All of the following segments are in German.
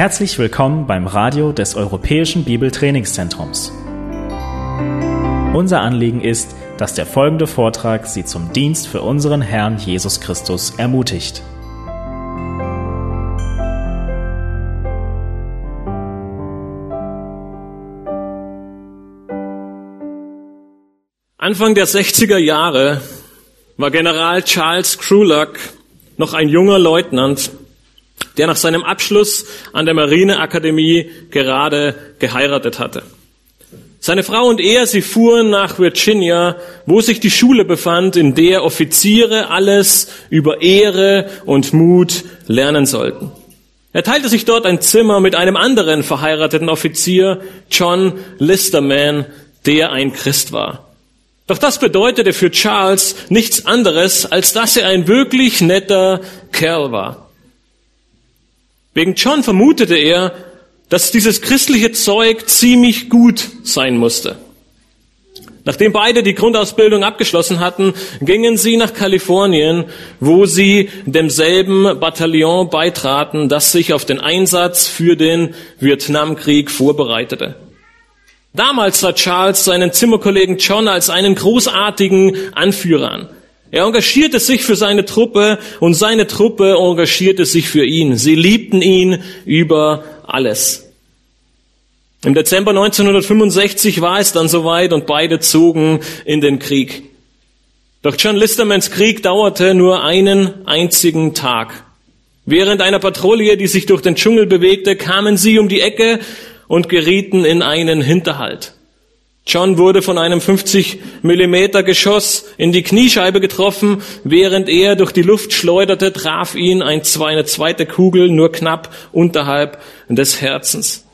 Herzlich willkommen beim Radio des Europäischen Bibeltrainingszentrums. Unser Anliegen ist, dass der folgende Vortrag Sie zum Dienst für unseren Herrn Jesus Christus ermutigt. Anfang der 60er Jahre war General Charles Krulak noch ein junger Leutnant, der nach seinem Abschluss an der Marineakademie gerade geheiratet hatte. Seine Frau und er, sie fuhren nach Virginia, wo sich die Schule befand, in der Offiziere alles über Ehre und Mut lernen sollten. Er teilte sich dort ein Zimmer mit einem anderen verheirateten Offizier, John Listerman, der ein Christ war. Doch das bedeutete für Charles nichts anderes, als dass er ein wirklich netter Kerl war. Wegen John vermutete er, dass dieses christliche Zeug ziemlich gut sein musste. Nachdem beide die Grundausbildung abgeschlossen hatten, gingen sie nach Kalifornien, wo sie demselben Bataillon beitraten, das sich auf den Einsatz für den Vietnamkrieg vorbereitete. Damals sah Charles seinen Zimmerkollegen John als einen großartigen Anführer an. Er engagierte sich für seine Truppe und seine Truppe engagierte sich für ihn. Sie liebten ihn über alles. Im Dezember 1965 war es dann soweit und beide zogen in den Krieg. Doch John Listermans Krieg dauerte nur einen einzigen Tag. Während einer Patrouille, die sich durch den Dschungel bewegte, kamen sie um die Ecke und gerieten in einen Hinterhalt. John wurde von einem 50 Millimeter Geschoss in die Kniescheibe getroffen. Während er durch die Luft schleuderte, traf ihn eine zweite Kugel nur knapp unterhalb des Herzens.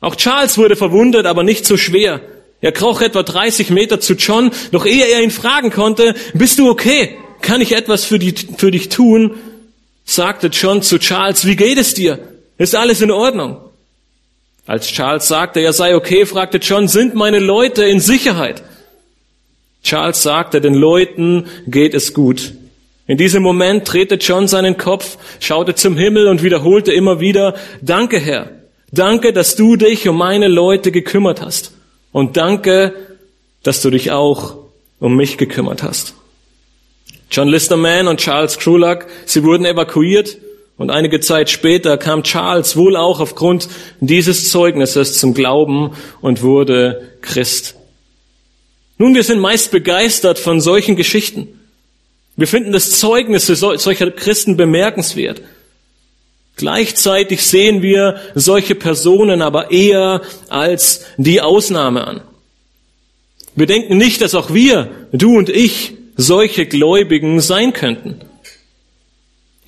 Auch Charles wurde verwundet, aber nicht so schwer. Er kroch etwa 30 Meter zu John, doch ehe er ihn fragen konnte, bist du okay? Kann ich etwas für, die, für dich tun? sagte John zu Charles, wie geht es dir? Ist alles in Ordnung? Als Charles sagte, er sei okay, fragte John, sind meine Leute in Sicherheit? Charles sagte, den Leuten geht es gut. In diesem Moment drehte John seinen Kopf, schaute zum Himmel und wiederholte immer wieder, danke Herr, danke, dass du dich um meine Leute gekümmert hast. Und danke, dass du dich auch um mich gekümmert hast. John Listerman und Charles Krulak, sie wurden evakuiert und einige Zeit später kam Charles wohl auch aufgrund dieses Zeugnisses zum Glauben und wurde Christ. Nun, wir sind meist begeistert von solchen Geschichten. Wir finden das Zeugnisse solcher Christen bemerkenswert. Gleichzeitig sehen wir solche Personen aber eher als die Ausnahme an. Wir denken nicht, dass auch wir, du und ich, solche Gläubigen sein könnten.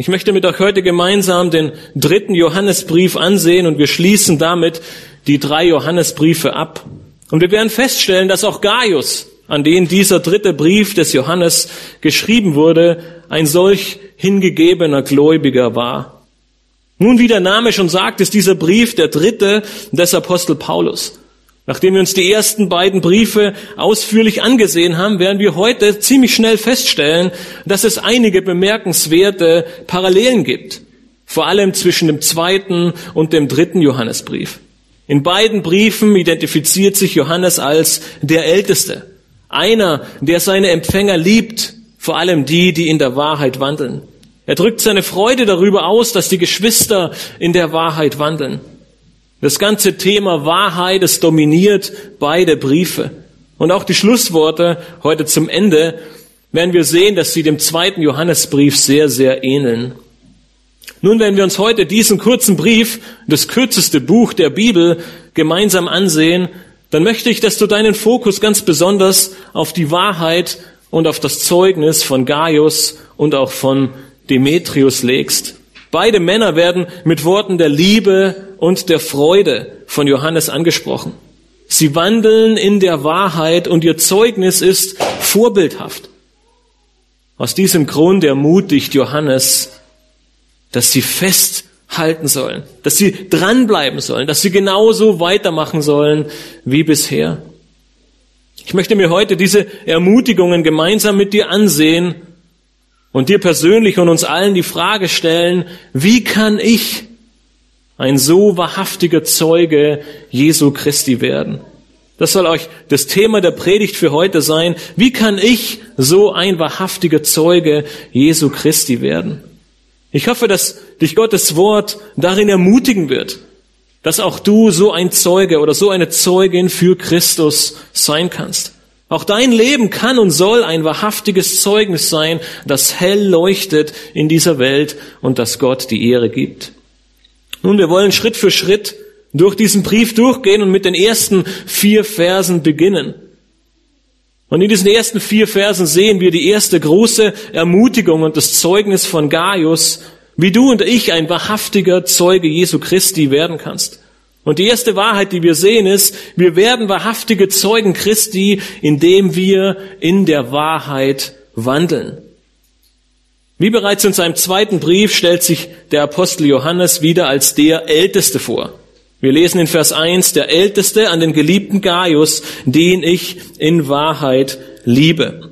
Ich möchte mit euch heute gemeinsam den dritten Johannesbrief ansehen und wir schließen damit die drei Johannesbriefe ab. Und wir werden feststellen, dass auch Gaius, an den dieser dritte Brief des Johannes geschrieben wurde, ein solch hingegebener Gläubiger war. Nun, wie der Name schon sagt, ist dieser Brief der dritte des Apostel Paulus. Nachdem wir uns die ersten beiden Briefe ausführlich angesehen haben, werden wir heute ziemlich schnell feststellen, dass es einige bemerkenswerte Parallelen gibt. Vor allem zwischen dem zweiten und dem dritten Johannesbrief. In beiden Briefen identifiziert sich Johannes als der Älteste. Einer, der seine Empfänger liebt, vor allem die, die in der Wahrheit wandeln. Er drückt seine Freude darüber aus, dass die Geschwister in der Wahrheit wandeln. Das ganze Thema Wahrheit, es dominiert beide Briefe. Und auch die Schlussworte heute zum Ende werden wir sehen, dass sie dem zweiten Johannesbrief sehr, sehr ähneln. Nun, wenn wir uns heute diesen kurzen Brief, das kürzeste Buch der Bibel, gemeinsam ansehen, dann möchte ich, dass du deinen Fokus ganz besonders auf die Wahrheit und auf das Zeugnis von Gaius und auch von Demetrius legst. Beide Männer werden mit Worten der Liebe und der Freude von Johannes angesprochen. Sie wandeln in der Wahrheit und ihr Zeugnis ist vorbildhaft. Aus diesem Grund ermutigt Johannes, dass sie festhalten sollen, dass sie dranbleiben sollen, dass sie genauso weitermachen sollen wie bisher. Ich möchte mir heute diese Ermutigungen gemeinsam mit dir ansehen und dir persönlich und uns allen die Frage stellen, wie kann ich ein so wahrhaftiger Zeuge Jesu Christi werden? Das soll euch das Thema der Predigt für heute sein. Wie kann ich so ein wahrhaftiger Zeuge Jesu Christi werden? Ich hoffe, dass dich Gottes Wort darin ermutigen wird, dass auch du so ein Zeuge oder so eine Zeugin für Christus sein kannst. Auch dein Leben kann und soll ein wahrhaftiges Zeugnis sein, das hell leuchtet in dieser Welt und das Gott die Ehre gibt. Nun, wir wollen Schritt für Schritt durch diesen Brief durchgehen und mit den ersten vier Versen beginnen. Und in diesen ersten vier Versen sehen wir die erste große Ermutigung und das Zeugnis von Gaius, wie du und ich ein wahrhaftiger Zeuge Jesu Christi werden kannst. Und die erste Wahrheit, die wir sehen, ist, wir werden wahrhaftige Zeugen Christi, indem wir in der Wahrheit wandeln. Wie bereits in seinem zweiten Brief stellt sich der Apostel Johannes wieder als der Älteste vor. Wir lesen in Vers 1, der Älteste an den geliebten Gaius, den ich in Wahrheit liebe.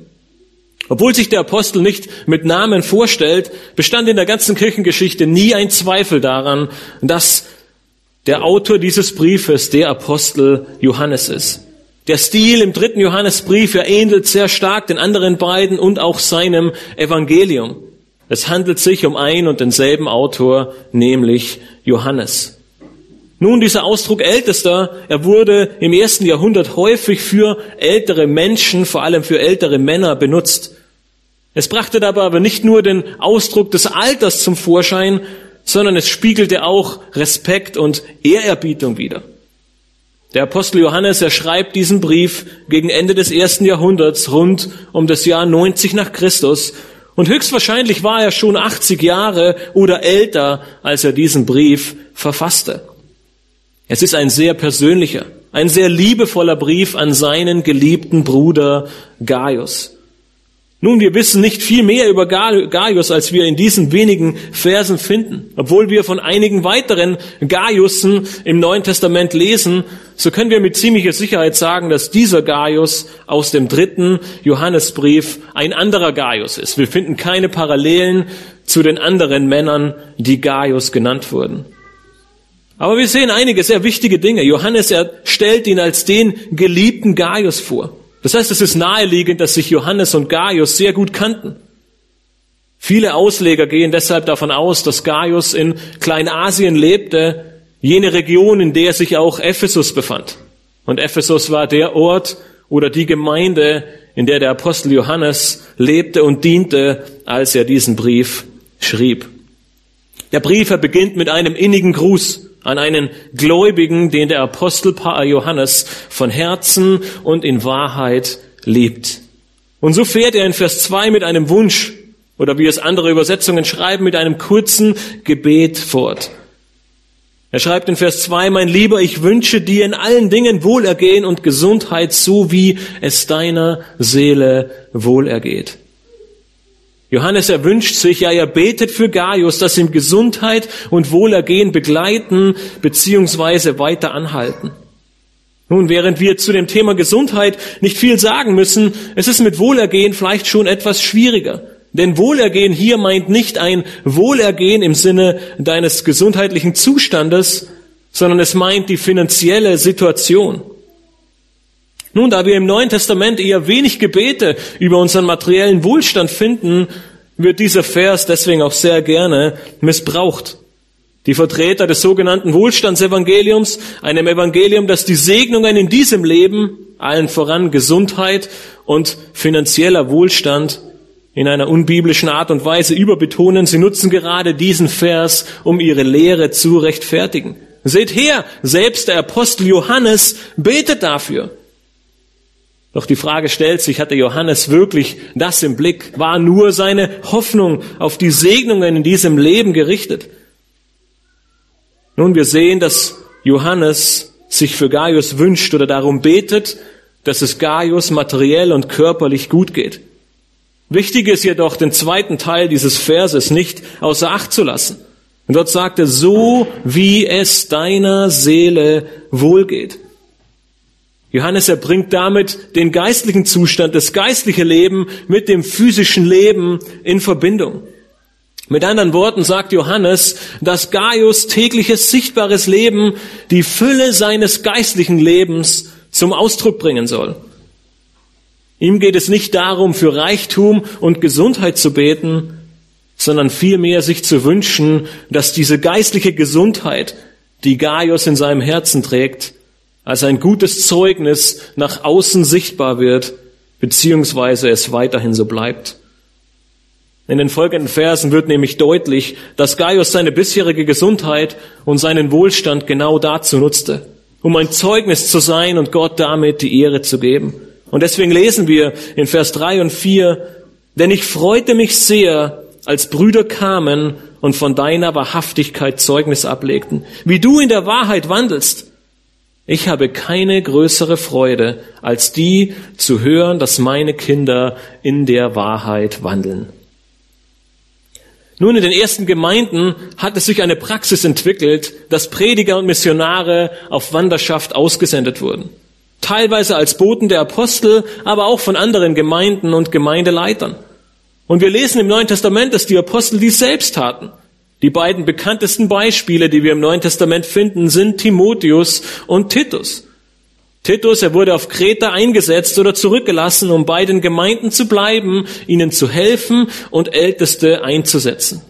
Obwohl sich der Apostel nicht mit Namen vorstellt, bestand in der ganzen Kirchengeschichte nie ein Zweifel daran, dass der Autor dieses Briefes der Apostel Johannes ist. Der Stil im dritten Johannesbrief, ähnelt sehr stark den anderen beiden und auch seinem Evangelium. Es handelt sich um ein und denselben Autor, nämlich Johannes. Nun, dieser Ausdruck Ältester, er wurde im ersten Jahrhundert häufig für ältere Menschen, vor allem für ältere Männer benutzt. Es brachte dabei aber nicht nur den Ausdruck des Alters zum Vorschein, sondern es spiegelte auch Respekt und Ehrerbietung wider. Der Apostel Johannes, er schreibt diesen Brief gegen Ende des ersten Jahrhunderts, rund um das Jahr 90 nach Christus. Und höchstwahrscheinlich war er schon 80 Jahre oder älter, als er diesen Brief verfasste. Es ist ein sehr persönlicher, ein sehr liebevoller Brief an seinen geliebten Bruder Gaius. Nun, wir wissen nicht viel mehr über Gaius, als wir in diesen wenigen Versen finden. Obwohl wir von einigen weiteren Gaiussen im Neuen Testament lesen, so können wir mit ziemlicher Sicherheit sagen, dass dieser Gaius aus dem dritten Johannesbrief ein anderer Gaius ist. Wir finden keine Parallelen zu den anderen Männern, die Gaius genannt wurden. Aber wir sehen einige sehr wichtige Dinge. Johannes er stellt ihn als den geliebten Gaius vor. Das heißt, es ist naheliegend, dass sich Johannes und Gaius sehr gut kannten. Viele Ausleger gehen deshalb davon aus, dass Gaius in Kleinasien lebte, jene Region, in der sich auch Ephesus befand. Und Ephesus war der Ort oder die Gemeinde, in der der Apostel Johannes lebte und diente, als er diesen Brief schrieb. Der Brief er beginnt mit einem innigen Gruß an einen Gläubigen, den der Apostel Johannes von Herzen und in Wahrheit liebt. Und so fährt er in Vers 2 mit einem Wunsch oder wie es andere Übersetzungen schreiben, mit einem kurzen Gebet fort. Er schreibt in Vers 2, mein Lieber, ich wünsche dir in allen Dingen Wohlergehen und Gesundheit, so wie es deiner Seele wohlergeht. Johannes erwünscht sich, ja, er betet für Gaius, dass ihm Gesundheit und Wohlergehen begleiten bzw. weiter anhalten. Nun, während wir zu dem Thema Gesundheit nicht viel sagen müssen, es ist mit Wohlergehen vielleicht schon etwas schwieriger. Denn Wohlergehen hier meint nicht ein Wohlergehen im Sinne deines gesundheitlichen Zustandes, sondern es meint die finanzielle Situation. Nun, da wir im Neuen Testament eher wenig Gebete über unseren materiellen Wohlstand finden, wird dieser Vers deswegen auch sehr gerne missbraucht. Die Vertreter des sogenannten Wohlstandsevangeliums, einem Evangelium, das die Segnungen in diesem Leben, allen voran Gesundheit und finanzieller Wohlstand, in einer unbiblischen Art und Weise überbetonen, sie nutzen gerade diesen Vers, um ihre Lehre zu rechtfertigen. Seht her, selbst der Apostel Johannes betet dafür. Doch die Frage stellt sich, hatte Johannes wirklich das im Blick? War nur seine Hoffnung auf die Segnungen in diesem Leben gerichtet? Nun, wir sehen, dass Johannes sich für Gaius wünscht oder darum betet, dass es Gaius materiell und körperlich gut geht. Wichtig ist jedoch, den zweiten Teil dieses Verses nicht außer Acht zu lassen. Und dort sagt er, so wie es deiner Seele wohlgeht. Johannes erbringt damit den geistlichen Zustand, das geistliche Leben mit dem physischen Leben in Verbindung. Mit anderen Worten sagt Johannes, dass Gaius tägliches sichtbares Leben die Fülle seines geistlichen Lebens zum Ausdruck bringen soll. Ihm geht es nicht darum, für Reichtum und Gesundheit zu beten, sondern vielmehr sich zu wünschen, dass diese geistliche Gesundheit, die Gaius in seinem Herzen trägt, als ein gutes Zeugnis nach außen sichtbar wird, beziehungsweise es weiterhin so bleibt. In den folgenden Versen wird nämlich deutlich, dass Gaius seine bisherige Gesundheit und seinen Wohlstand genau dazu nutzte, um ein Zeugnis zu sein und Gott damit die Ehre zu geben. Und deswegen lesen wir in Vers 3 und 4, denn ich freute mich sehr, als Brüder kamen und von deiner Wahrhaftigkeit Zeugnis ablegten, wie du in der Wahrheit wandelst. Ich habe keine größere Freude, als die zu hören, dass meine Kinder in der Wahrheit wandeln. Nun, in den ersten Gemeinden hat es sich eine Praxis entwickelt, dass Prediger und Missionare auf Wanderschaft ausgesendet wurden. Teilweise als Boten der Apostel, aber auch von anderen Gemeinden und Gemeindeleitern. Und wir lesen im Neuen Testament, dass die Apostel dies selbst taten. Die beiden bekanntesten Beispiele, die wir im Neuen Testament finden, sind Timotheus und Titus. Titus, er wurde auf Kreta eingesetzt oder zurückgelassen, um bei den Gemeinden zu bleiben, ihnen zu helfen und Älteste einzusetzen.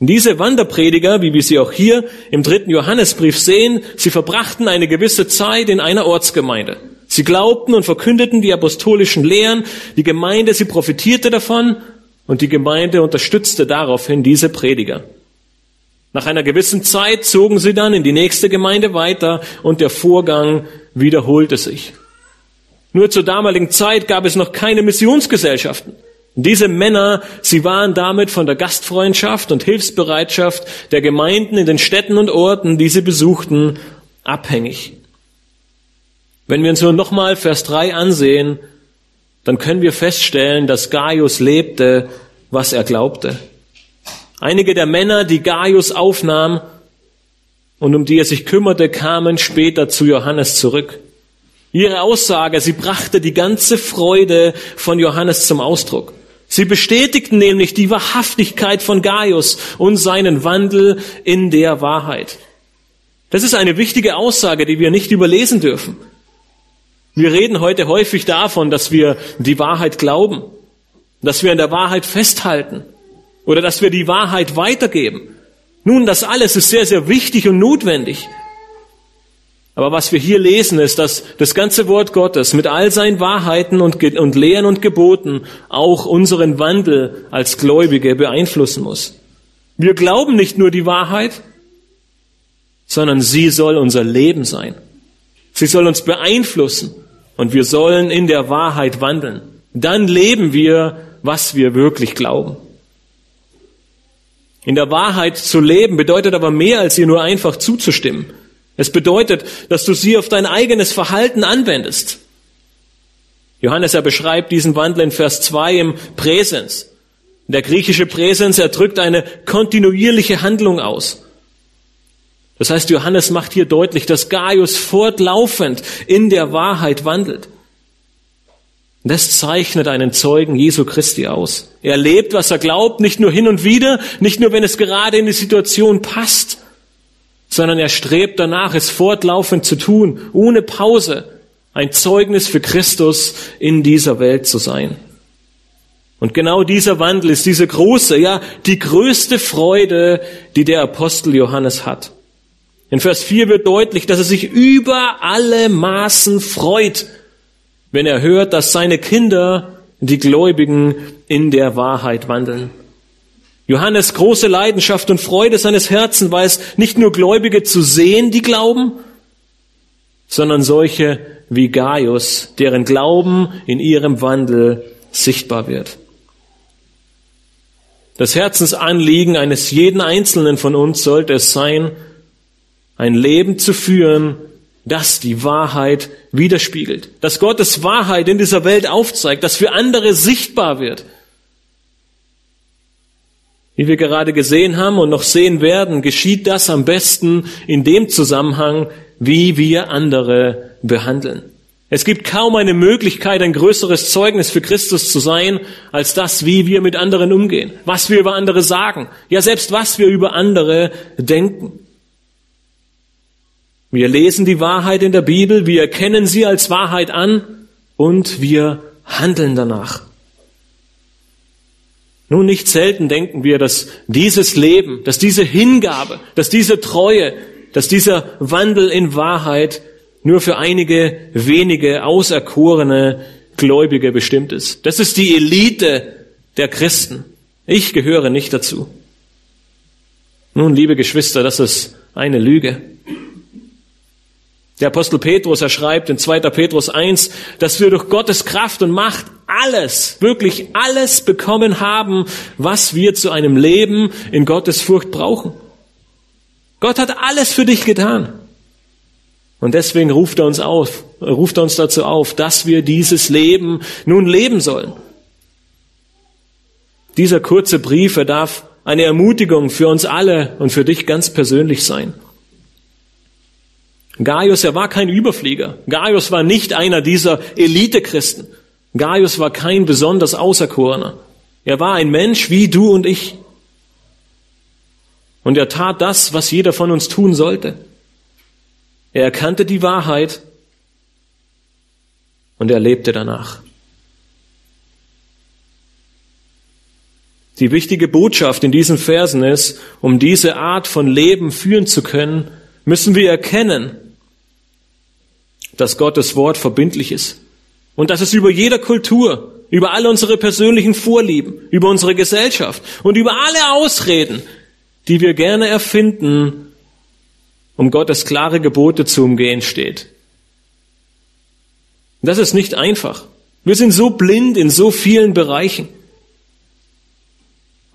Diese Wanderprediger, wie wir sie auch hier im dritten Johannesbrief sehen, sie verbrachten eine gewisse Zeit in einer Ortsgemeinde. Sie glaubten und verkündeten die apostolischen Lehren, die Gemeinde, sie profitierte davon und die Gemeinde unterstützte daraufhin diese Prediger. Nach einer gewissen Zeit zogen sie dann in die nächste Gemeinde weiter und der Vorgang wiederholte sich. Nur zur damaligen Zeit gab es noch keine Missionsgesellschaften. Diese Männer, sie waren damit von der Gastfreundschaft und Hilfsbereitschaft der Gemeinden in den Städten und Orten, die sie besuchten, abhängig. Wenn wir uns nur nochmal Vers 3 ansehen, dann können wir feststellen, dass Gaius lebte, was er glaubte. Einige der Männer, die Gaius aufnahm und um die er sich kümmerte, kamen später zu Johannes zurück. Ihre Aussage, sie brachte die ganze Freude von Johannes zum Ausdruck. Sie bestätigten nämlich die Wahrhaftigkeit von Gaius und seinen Wandel in der Wahrheit. Das ist eine wichtige Aussage, die wir nicht überlesen dürfen. Wir reden heute häufig davon, dass wir die Wahrheit glauben, dass wir an der Wahrheit festhalten oder dass wir die Wahrheit weitergeben. Nun, das alles ist sehr, sehr wichtig und notwendig. Aber was wir hier lesen, ist, dass das ganze Wort Gottes mit all seinen Wahrheiten und, und Lehren und Geboten auch unseren Wandel als Gläubige beeinflussen muss. Wir glauben nicht nur die Wahrheit, sondern sie soll unser Leben sein. Sie soll uns beeinflussen und wir sollen in der Wahrheit wandeln. Dann leben wir, was wir wirklich glauben. In der Wahrheit zu leben bedeutet aber mehr, als ihr nur einfach zuzustimmen. Es bedeutet, dass du sie auf dein eigenes Verhalten anwendest. Johannes, er beschreibt diesen Wandel in Vers 2 im Präsens. Der griechische Präsens, er drückt eine kontinuierliche Handlung aus. Das heißt, Johannes macht hier deutlich, dass Gaius fortlaufend in der Wahrheit wandelt. Das zeichnet einen Zeugen Jesu Christi aus. Er lebt, was er glaubt, nicht nur hin und wieder, nicht nur, wenn es gerade in die Situation passt, sondern er strebt danach, es fortlaufend zu tun, ohne Pause, ein Zeugnis für Christus in dieser Welt zu sein. Und genau dieser Wandel ist diese große, ja, die größte Freude, die der Apostel Johannes hat. In Vers 4 wird deutlich, dass er sich über alle Maßen freut, wenn er hört, dass seine Kinder, die Gläubigen, in der Wahrheit wandeln. Johannes große Leidenschaft und Freude seines Herzens war es, nicht nur Gläubige zu sehen, die glauben, sondern solche wie Gaius, deren Glauben in ihrem Wandel sichtbar wird. Das Herzensanliegen eines jeden Einzelnen von uns sollte es sein, ein Leben zu führen, das die Wahrheit widerspiegelt, dass Gottes Wahrheit in dieser Welt aufzeigt, dass für andere sichtbar wird. Wie wir gerade gesehen haben und noch sehen werden, geschieht das am besten in dem Zusammenhang, wie wir andere behandeln. Es gibt kaum eine Möglichkeit, ein größeres Zeugnis für Christus zu sein, als das, wie wir mit anderen umgehen, was wir über andere sagen, ja selbst was wir über andere denken. Wir lesen die Wahrheit in der Bibel, wir erkennen sie als Wahrheit an und wir handeln danach. Nun, nicht selten denken wir, dass dieses Leben, dass diese Hingabe, dass diese Treue, dass dieser Wandel in Wahrheit nur für einige wenige auserkorene Gläubige bestimmt ist. Das ist die Elite der Christen. Ich gehöre nicht dazu. Nun, liebe Geschwister, das ist eine Lüge. Der Apostel Petrus, er schreibt in 2. Petrus 1, dass wir durch Gottes Kraft und Macht alles, wirklich alles bekommen haben, was wir zu einem Leben in Gottes Furcht brauchen. Gott hat alles für dich getan. Und deswegen ruft er uns auf, ruft er uns dazu auf, dass wir dieses Leben nun leben sollen. Dieser kurze Brief, er darf eine Ermutigung für uns alle und für dich ganz persönlich sein. Gaius, er war kein Überflieger. Gaius war nicht einer dieser Elite-Christen. Gaius war kein besonders Auserkorener. Er war ein Mensch wie du und ich. Und er tat das, was jeder von uns tun sollte. Er erkannte die Wahrheit und er lebte danach. Die wichtige Botschaft in diesen Versen ist, um diese Art von Leben führen zu können, müssen wir erkennen, dass Gottes Wort verbindlich ist und dass es über jeder Kultur, über alle unsere persönlichen Vorlieben, über unsere Gesellschaft und über alle Ausreden, die wir gerne erfinden, um Gottes klare Gebote zu umgehen, steht. Das ist nicht einfach. Wir sind so blind in so vielen Bereichen.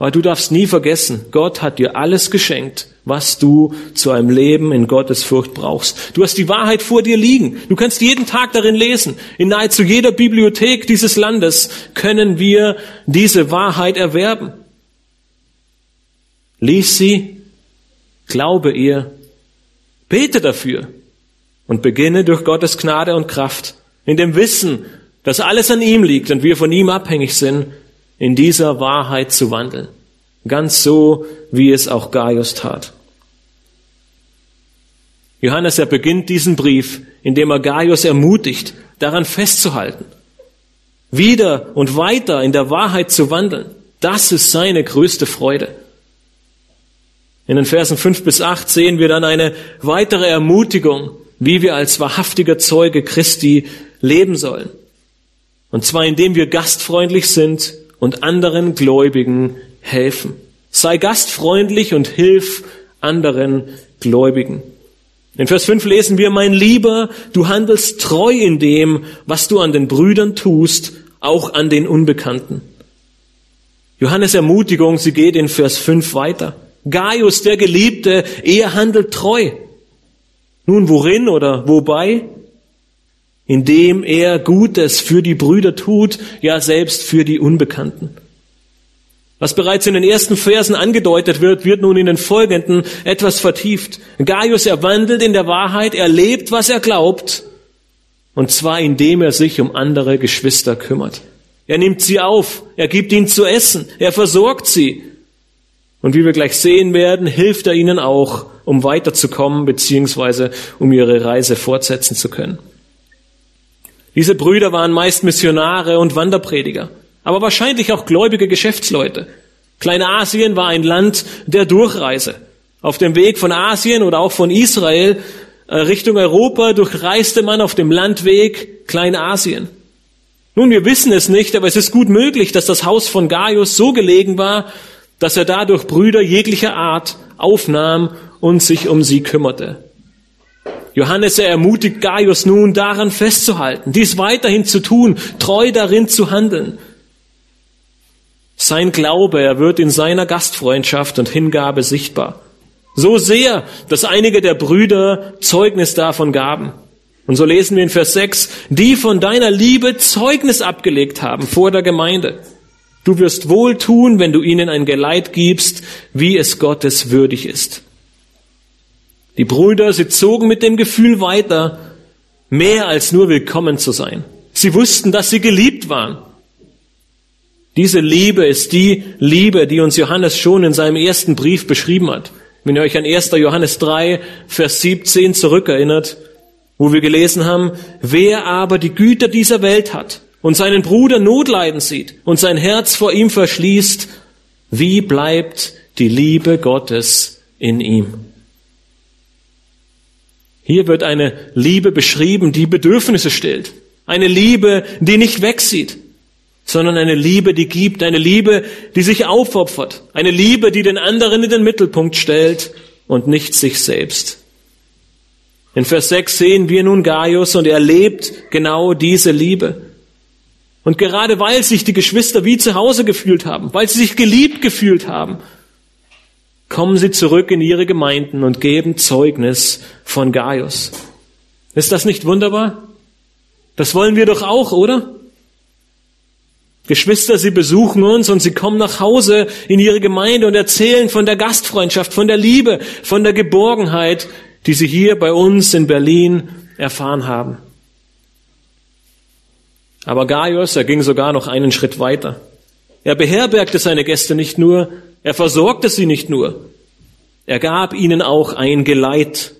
Aber du darfst nie vergessen, Gott hat dir alles geschenkt, was du zu einem Leben in Gottes Furcht brauchst. Du hast die Wahrheit vor dir liegen. Du kannst jeden Tag darin lesen. In nahezu jeder Bibliothek dieses Landes können wir diese Wahrheit erwerben. Lies sie, glaube ihr, bete dafür und beginne durch Gottes Gnade und Kraft, in dem Wissen, dass alles an ihm liegt und wir von ihm abhängig sind, in dieser Wahrheit zu wandeln. Ganz so, wie es auch Gaius tat. Johannes, er beginnt diesen Brief, indem er Gaius ermutigt, daran festzuhalten, wieder und weiter in der Wahrheit zu wandeln. Das ist seine größte Freude. In den Versen 5 bis 8 sehen wir dann eine weitere Ermutigung, wie wir als wahrhaftiger Zeuge Christi leben sollen. Und zwar indem wir gastfreundlich sind und anderen Gläubigen helfen. Sei gastfreundlich und hilf anderen Gläubigen. In Vers 5 lesen wir, mein Lieber, du handelst treu in dem, was du an den Brüdern tust, auch an den Unbekannten. Johannes Ermutigung, sie geht in Vers 5 weiter. Gaius, der Geliebte, er handelt treu. Nun, worin oder wobei? Indem er Gutes für die Brüder tut, ja selbst für die Unbekannten. Was bereits in den ersten Versen angedeutet wird, wird nun in den folgenden etwas vertieft. Gaius, er wandelt in der Wahrheit, er lebt, was er glaubt, und zwar indem er sich um andere Geschwister kümmert. Er nimmt sie auf, er gibt ihnen zu essen, er versorgt sie. Und wie wir gleich sehen werden, hilft er ihnen auch, um weiterzukommen, beziehungsweise um ihre Reise fortsetzen zu können. Diese Brüder waren meist Missionare und Wanderprediger, aber wahrscheinlich auch gläubige Geschäftsleute. Kleinasien war ein Land der Durchreise. Auf dem Weg von Asien oder auch von Israel äh, Richtung Europa durchreiste man auf dem Landweg Kleinasien. Nun, wir wissen es nicht, aber es ist gut möglich, dass das Haus von Gaius so gelegen war, dass er dadurch Brüder jeglicher Art aufnahm und sich um sie kümmerte. Johannes er ermutigt Gaius nun daran festzuhalten, dies weiterhin zu tun, treu darin zu handeln. Sein Glaube, er wird in seiner Gastfreundschaft und Hingabe sichtbar. So sehr, dass einige der Brüder Zeugnis davon gaben. Und so lesen wir in Vers 6, die von deiner Liebe Zeugnis abgelegt haben vor der Gemeinde. Du wirst wohl tun, wenn du ihnen ein Geleit gibst, wie es Gottes würdig ist. Die Brüder, sie zogen mit dem Gefühl weiter, mehr als nur willkommen zu sein. Sie wussten, dass sie geliebt waren. Diese Liebe ist die Liebe, die uns Johannes schon in seinem ersten Brief beschrieben hat. Wenn ihr euch an 1. Johannes 3, Vers 17 zurückerinnert, wo wir gelesen haben, wer aber die Güter dieser Welt hat und seinen Bruder Notleiden sieht und sein Herz vor ihm verschließt, wie bleibt die Liebe Gottes in ihm? Hier wird eine Liebe beschrieben, die Bedürfnisse stillt. Eine Liebe, die nicht wegsieht, sondern eine Liebe, die gibt, eine Liebe, die sich aufopfert, eine Liebe, die den anderen in den Mittelpunkt stellt und nicht sich selbst. In Vers 6 sehen wir nun Gaius und er lebt genau diese Liebe. Und gerade weil sich die Geschwister wie zu Hause gefühlt haben, weil sie sich geliebt gefühlt haben, kommen sie zurück in ihre Gemeinden und geben Zeugnis von Gaius. Ist das nicht wunderbar? Das wollen wir doch auch, oder? Geschwister, sie besuchen uns und sie kommen nach Hause in ihre Gemeinde und erzählen von der Gastfreundschaft, von der Liebe, von der Geborgenheit, die sie hier bei uns in Berlin erfahren haben. Aber Gaius, er ging sogar noch einen Schritt weiter. Er beherbergte seine Gäste nicht nur, er versorgte sie nicht nur, er gab ihnen auch ein Geleit.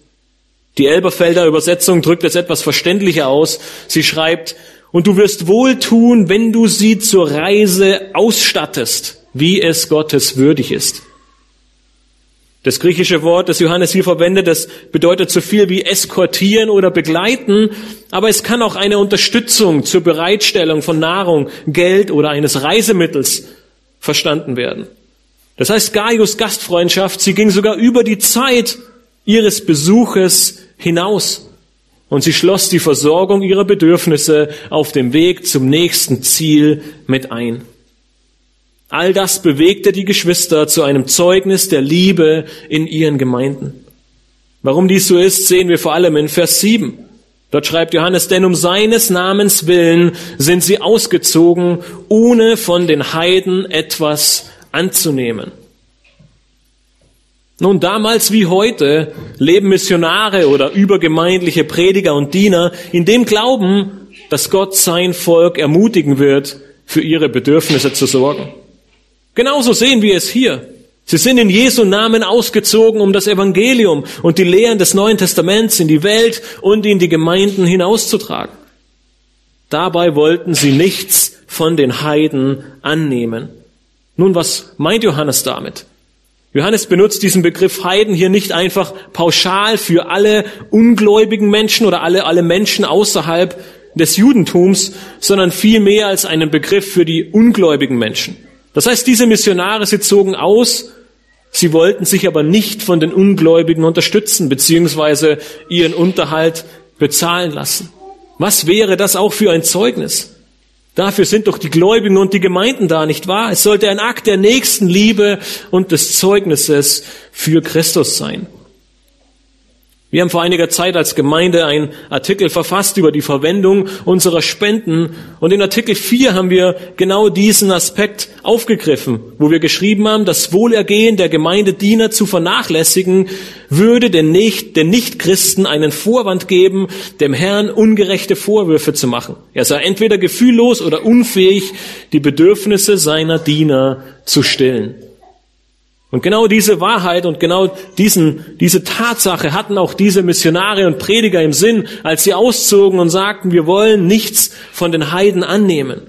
Die Elberfelder Übersetzung drückt es etwas verständlicher aus. Sie schreibt, und du wirst wohl tun, wenn du sie zur Reise ausstattest, wie es Gottes würdig ist. Das griechische Wort, das Johannes hier verwendet, das bedeutet so viel wie eskortieren oder begleiten, aber es kann auch eine Unterstützung zur Bereitstellung von Nahrung, Geld oder eines Reisemittels verstanden werden. Das heißt, Gaius Gastfreundschaft, sie ging sogar über die Zeit ihres Besuches hinaus. Und sie schloss die Versorgung ihrer Bedürfnisse auf dem Weg zum nächsten Ziel mit ein. All das bewegte die Geschwister zu einem Zeugnis der Liebe in ihren Gemeinden. Warum dies so ist, sehen wir vor allem in Vers 7. Dort schreibt Johannes, denn um seines Namens willen sind sie ausgezogen, ohne von den Heiden etwas anzunehmen. Nun, damals wie heute leben Missionare oder übergemeindliche Prediger und Diener in dem Glauben, dass Gott sein Volk ermutigen wird, für ihre Bedürfnisse zu sorgen. Genauso sehen wir es hier. Sie sind in Jesu Namen ausgezogen, um das Evangelium und die Lehren des Neuen Testaments in die Welt und in die Gemeinden hinauszutragen. Dabei wollten sie nichts von den Heiden annehmen. Nun, was meint Johannes damit? Johannes benutzt diesen Begriff Heiden hier nicht einfach pauschal für alle ungläubigen Menschen oder alle, alle Menschen außerhalb des Judentums, sondern vielmehr als einen Begriff für die ungläubigen Menschen. Das heißt, diese Missionare, sie zogen aus, sie wollten sich aber nicht von den Ungläubigen unterstützen, beziehungsweise ihren Unterhalt bezahlen lassen. Was wäre das auch für ein Zeugnis? Dafür sind doch die Gläubigen und die Gemeinden da, nicht wahr? Es sollte ein Akt der Nächstenliebe und des Zeugnisses für Christus sein. Wir haben vor einiger Zeit als Gemeinde einen Artikel verfasst über die Verwendung unserer Spenden und in Artikel 4 haben wir genau diesen Aspekt aufgegriffen, wo wir geschrieben haben, das Wohlergehen der Gemeindediener zu vernachlässigen, würde den, Nicht, den Nichtchristen einen Vorwand geben, dem Herrn ungerechte Vorwürfe zu machen. Er sei entweder gefühllos oder unfähig, die Bedürfnisse seiner Diener zu stillen. Und genau diese Wahrheit und genau diesen, diese Tatsache hatten auch diese Missionare und Prediger im Sinn, als sie auszogen und sagten, wir wollen nichts von den Heiden annehmen.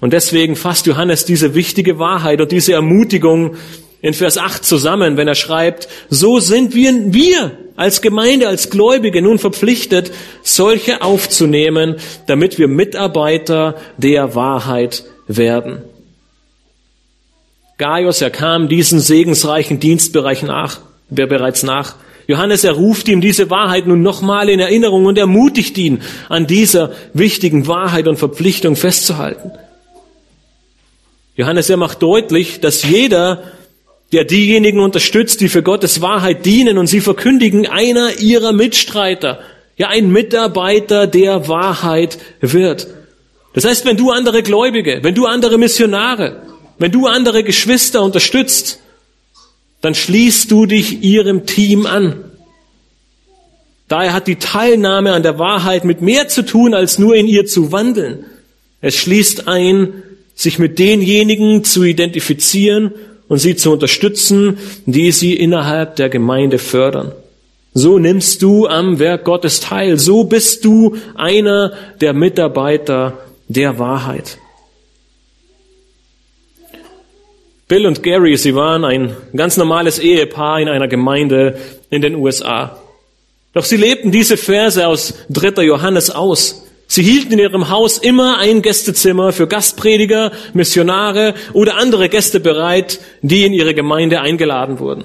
Und deswegen fasst Johannes diese wichtige Wahrheit und diese Ermutigung in Vers 8 zusammen, wenn er schreibt, so sind wir, wir als Gemeinde, als Gläubige nun verpflichtet, solche aufzunehmen, damit wir Mitarbeiter der Wahrheit werden. Gaius, er kam diesen segensreichen Dienstbereich nach, wer bereits nach. Johannes, er ruft ihm diese Wahrheit nun nochmal in Erinnerung und ermutigt ihn, an dieser wichtigen Wahrheit und Verpflichtung festzuhalten. Johannes, er macht deutlich, dass jeder, der diejenigen unterstützt, die für Gottes Wahrheit dienen und sie verkündigen, einer ihrer Mitstreiter, ja ein Mitarbeiter der Wahrheit wird. Das heißt, wenn du andere Gläubige, wenn du andere Missionare, wenn du andere Geschwister unterstützt, dann schließt du dich ihrem Team an. Daher hat die Teilnahme an der Wahrheit mit mehr zu tun, als nur in ihr zu wandeln. Es schließt ein, sich mit denjenigen zu identifizieren und sie zu unterstützen, die sie innerhalb der Gemeinde fördern. So nimmst du am Werk Gottes teil. So bist du einer der Mitarbeiter der Wahrheit. Bill und Gary, sie waren ein ganz normales Ehepaar in einer Gemeinde in den USA. Doch sie lebten diese Verse aus 3. Johannes aus. Sie hielten in ihrem Haus immer ein Gästezimmer für Gastprediger, Missionare oder andere Gäste bereit, die in ihre Gemeinde eingeladen wurden.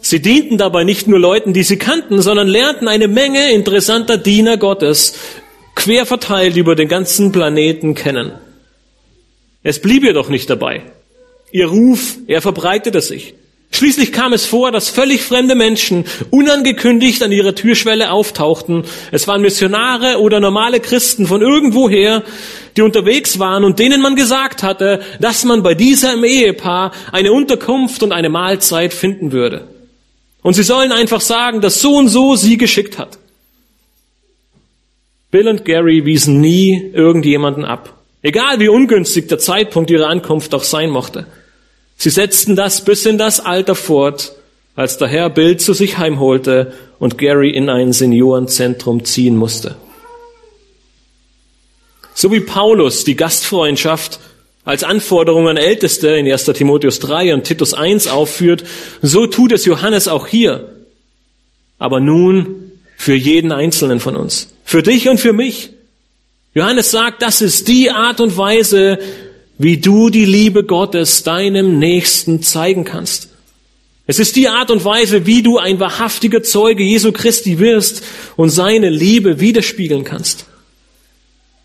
Sie dienten dabei nicht nur Leuten, die sie kannten, sondern lernten eine Menge interessanter Diener Gottes quer verteilt über den ganzen Planeten kennen. Es blieb jedoch nicht dabei. Ihr Ruf, er verbreitete sich. Schließlich kam es vor, dass völlig fremde Menschen unangekündigt an ihrer Türschwelle auftauchten. Es waren Missionare oder normale Christen von irgendwoher, die unterwegs waren und denen man gesagt hatte, dass man bei diesem Ehepaar eine Unterkunft und eine Mahlzeit finden würde. Und sie sollen einfach sagen, dass so und so sie geschickt hat. Bill und Gary wiesen nie irgendjemanden ab. Egal wie ungünstig der Zeitpunkt ihrer Ankunft auch sein mochte. Sie setzten das bis in das Alter fort, als der Herr Bill zu sich heimholte und Gary in ein Seniorenzentrum ziehen musste. So wie Paulus die Gastfreundschaft als Anforderung an Älteste in 1. Timotheus 3 und Titus 1 aufführt, so tut es Johannes auch hier. Aber nun für jeden Einzelnen von uns. Für dich und für mich. Johannes sagt, das ist die Art und Weise, wie du die Liebe Gottes deinem Nächsten zeigen kannst. Es ist die Art und Weise, wie du ein wahrhaftiger Zeuge Jesu Christi wirst und seine Liebe widerspiegeln kannst.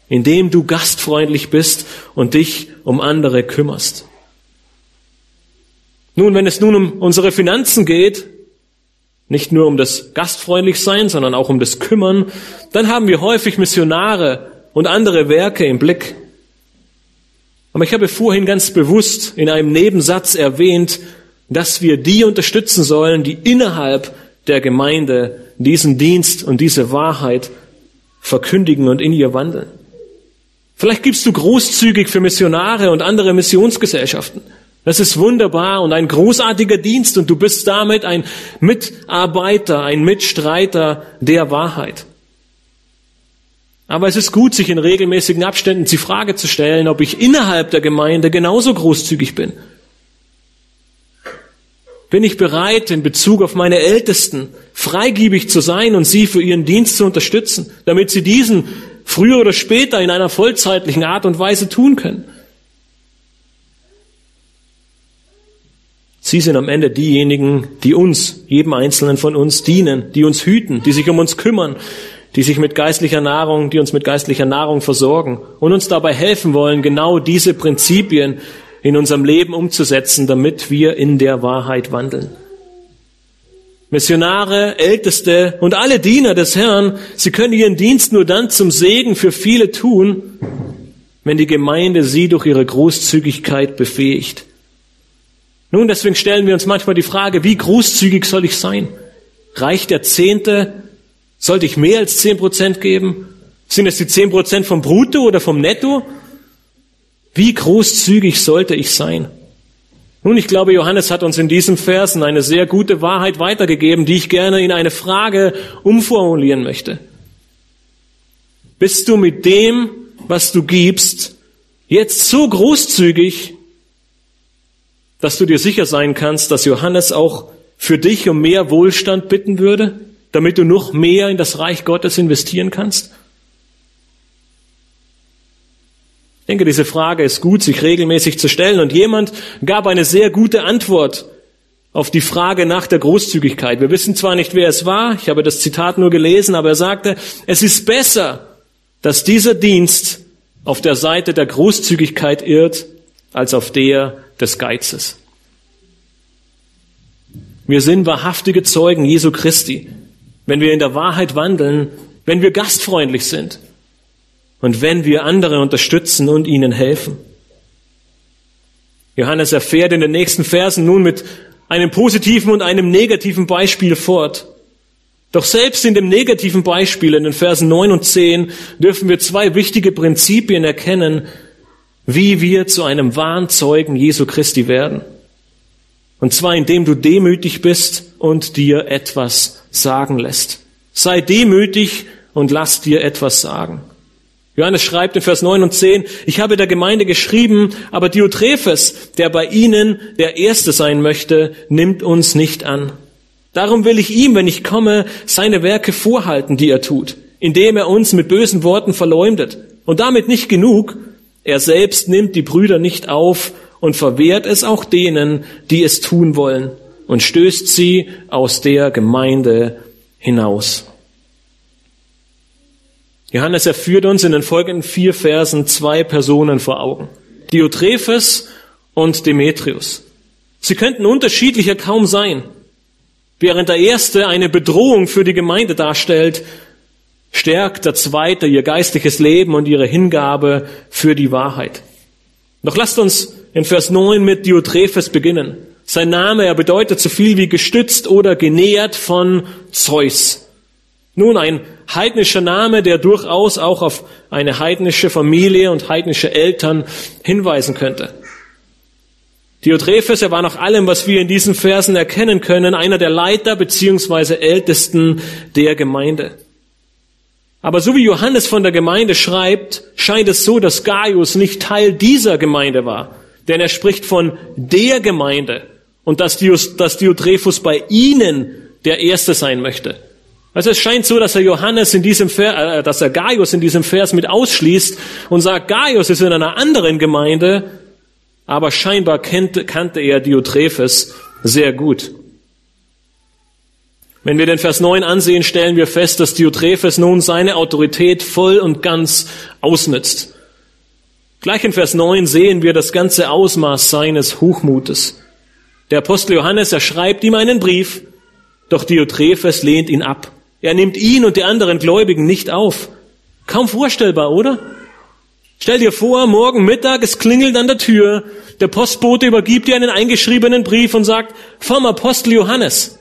Indem du gastfreundlich bist und dich um andere kümmerst. Nun, wenn es nun um unsere Finanzen geht, nicht nur um das Gastfreundlichsein, sondern auch um das Kümmern, dann haben wir häufig Missionare und andere Werke im Blick. Aber ich habe vorhin ganz bewusst in einem Nebensatz erwähnt, dass wir die unterstützen sollen, die innerhalb der Gemeinde diesen Dienst und diese Wahrheit verkündigen und in ihr wandeln. Vielleicht gibst du großzügig für Missionare und andere Missionsgesellschaften. Das ist wunderbar und ein großartiger Dienst und du bist damit ein Mitarbeiter, ein Mitstreiter der Wahrheit. Aber es ist gut, sich in regelmäßigen Abständen die Frage zu stellen, ob ich innerhalb der Gemeinde genauso großzügig bin. Bin ich bereit, in Bezug auf meine Ältesten freigiebig zu sein und sie für ihren Dienst zu unterstützen, damit sie diesen früher oder später in einer vollzeitlichen Art und Weise tun können? Sie sind am Ende diejenigen, die uns, jedem Einzelnen von uns dienen, die uns hüten, die sich um uns kümmern, die sich mit geistlicher Nahrung, die uns mit geistlicher Nahrung versorgen und uns dabei helfen wollen, genau diese Prinzipien in unserem Leben umzusetzen, damit wir in der Wahrheit wandeln. Missionare, Älteste und alle Diener des Herrn, sie können ihren Dienst nur dann zum Segen für viele tun, wenn die Gemeinde sie durch ihre Großzügigkeit befähigt. Nun, deswegen stellen wir uns manchmal die Frage, wie großzügig soll ich sein? Reicht der Zehnte sollte ich mehr als zehn Prozent geben? Sind es die zehn Prozent vom Brutto oder vom Netto? Wie großzügig sollte ich sein? Nun, ich glaube, Johannes hat uns in diesem Versen eine sehr gute Wahrheit weitergegeben, die ich gerne in eine Frage umformulieren möchte. Bist du mit dem, was du gibst, jetzt so großzügig, dass du dir sicher sein kannst, dass Johannes auch für dich um mehr Wohlstand bitten würde? Damit du noch mehr in das Reich Gottes investieren kannst? Ich denke, diese Frage ist gut, sich regelmäßig zu stellen. Und jemand gab eine sehr gute Antwort auf die Frage nach der Großzügigkeit. Wir wissen zwar nicht, wer es war, ich habe das Zitat nur gelesen, aber er sagte, es ist besser, dass dieser Dienst auf der Seite der Großzügigkeit irrt, als auf der des Geizes. Wir sind wahrhaftige Zeugen Jesu Christi wenn wir in der Wahrheit wandeln, wenn wir gastfreundlich sind und wenn wir andere unterstützen und ihnen helfen. Johannes erfährt in den nächsten Versen nun mit einem positiven und einem negativen Beispiel fort, Doch selbst in dem negativen Beispiel in den Versen 9 und 10 dürfen wir zwei wichtige Prinzipien erkennen, wie wir zu einem wahren Zeugen Jesu Christi werden. Und zwar indem du demütig bist und dir etwas sagen lässt. Sei demütig und lass dir etwas sagen. Johannes schreibt in Vers 9 und 10, ich habe der Gemeinde geschrieben, aber Diotrephes, der bei ihnen der Erste sein möchte, nimmt uns nicht an. Darum will ich ihm, wenn ich komme, seine Werke vorhalten, die er tut, indem er uns mit bösen Worten verleumdet. Und damit nicht genug, er selbst nimmt die Brüder nicht auf und verwehrt es auch denen, die es tun wollen, und stößt sie aus der Gemeinde hinaus. Johannes erführt uns in den folgenden vier Versen zwei Personen vor Augen. Diotrephes und Demetrius. Sie könnten unterschiedlicher kaum sein. Während der erste eine Bedrohung für die Gemeinde darstellt, stärkt der zweite ihr geistliches Leben und ihre Hingabe für die Wahrheit. Doch lasst uns in Vers 9 mit Diotrephes beginnen. Sein Name, er bedeutet so viel wie gestützt oder genähert von Zeus. Nun, ein heidnischer Name, der durchaus auch auf eine heidnische Familie und heidnische Eltern hinweisen könnte. Diotrephes, er war nach allem, was wir in diesen Versen erkennen können, einer der Leiter beziehungsweise Ältesten der Gemeinde. Aber so wie Johannes von der Gemeinde schreibt, scheint es so, dass Gaius nicht Teil dieser Gemeinde war. Denn er spricht von der Gemeinde und dass, Dios, dass Diotrephes bei ihnen der Erste sein möchte. Also es scheint so, dass er Johannes in diesem Vers, äh, dass er Gaius in diesem Vers mit ausschließt und sagt, Gaius ist in einer anderen Gemeinde aber scheinbar kannte, kannte er Diotrephes sehr gut. Wenn wir den Vers 9 ansehen, stellen wir fest, dass Diotrephes nun seine Autorität voll und ganz ausnützt. Gleich in Vers 9 sehen wir das ganze Ausmaß seines Hochmutes. Der Apostel Johannes, er schreibt ihm einen Brief, doch Diotrephes lehnt ihn ab. Er nimmt ihn und die anderen Gläubigen nicht auf. Kaum vorstellbar, oder? Stell dir vor, morgen Mittag, es klingelt an der Tür, der Postbote übergibt dir einen eingeschriebenen Brief und sagt, vom Apostel Johannes.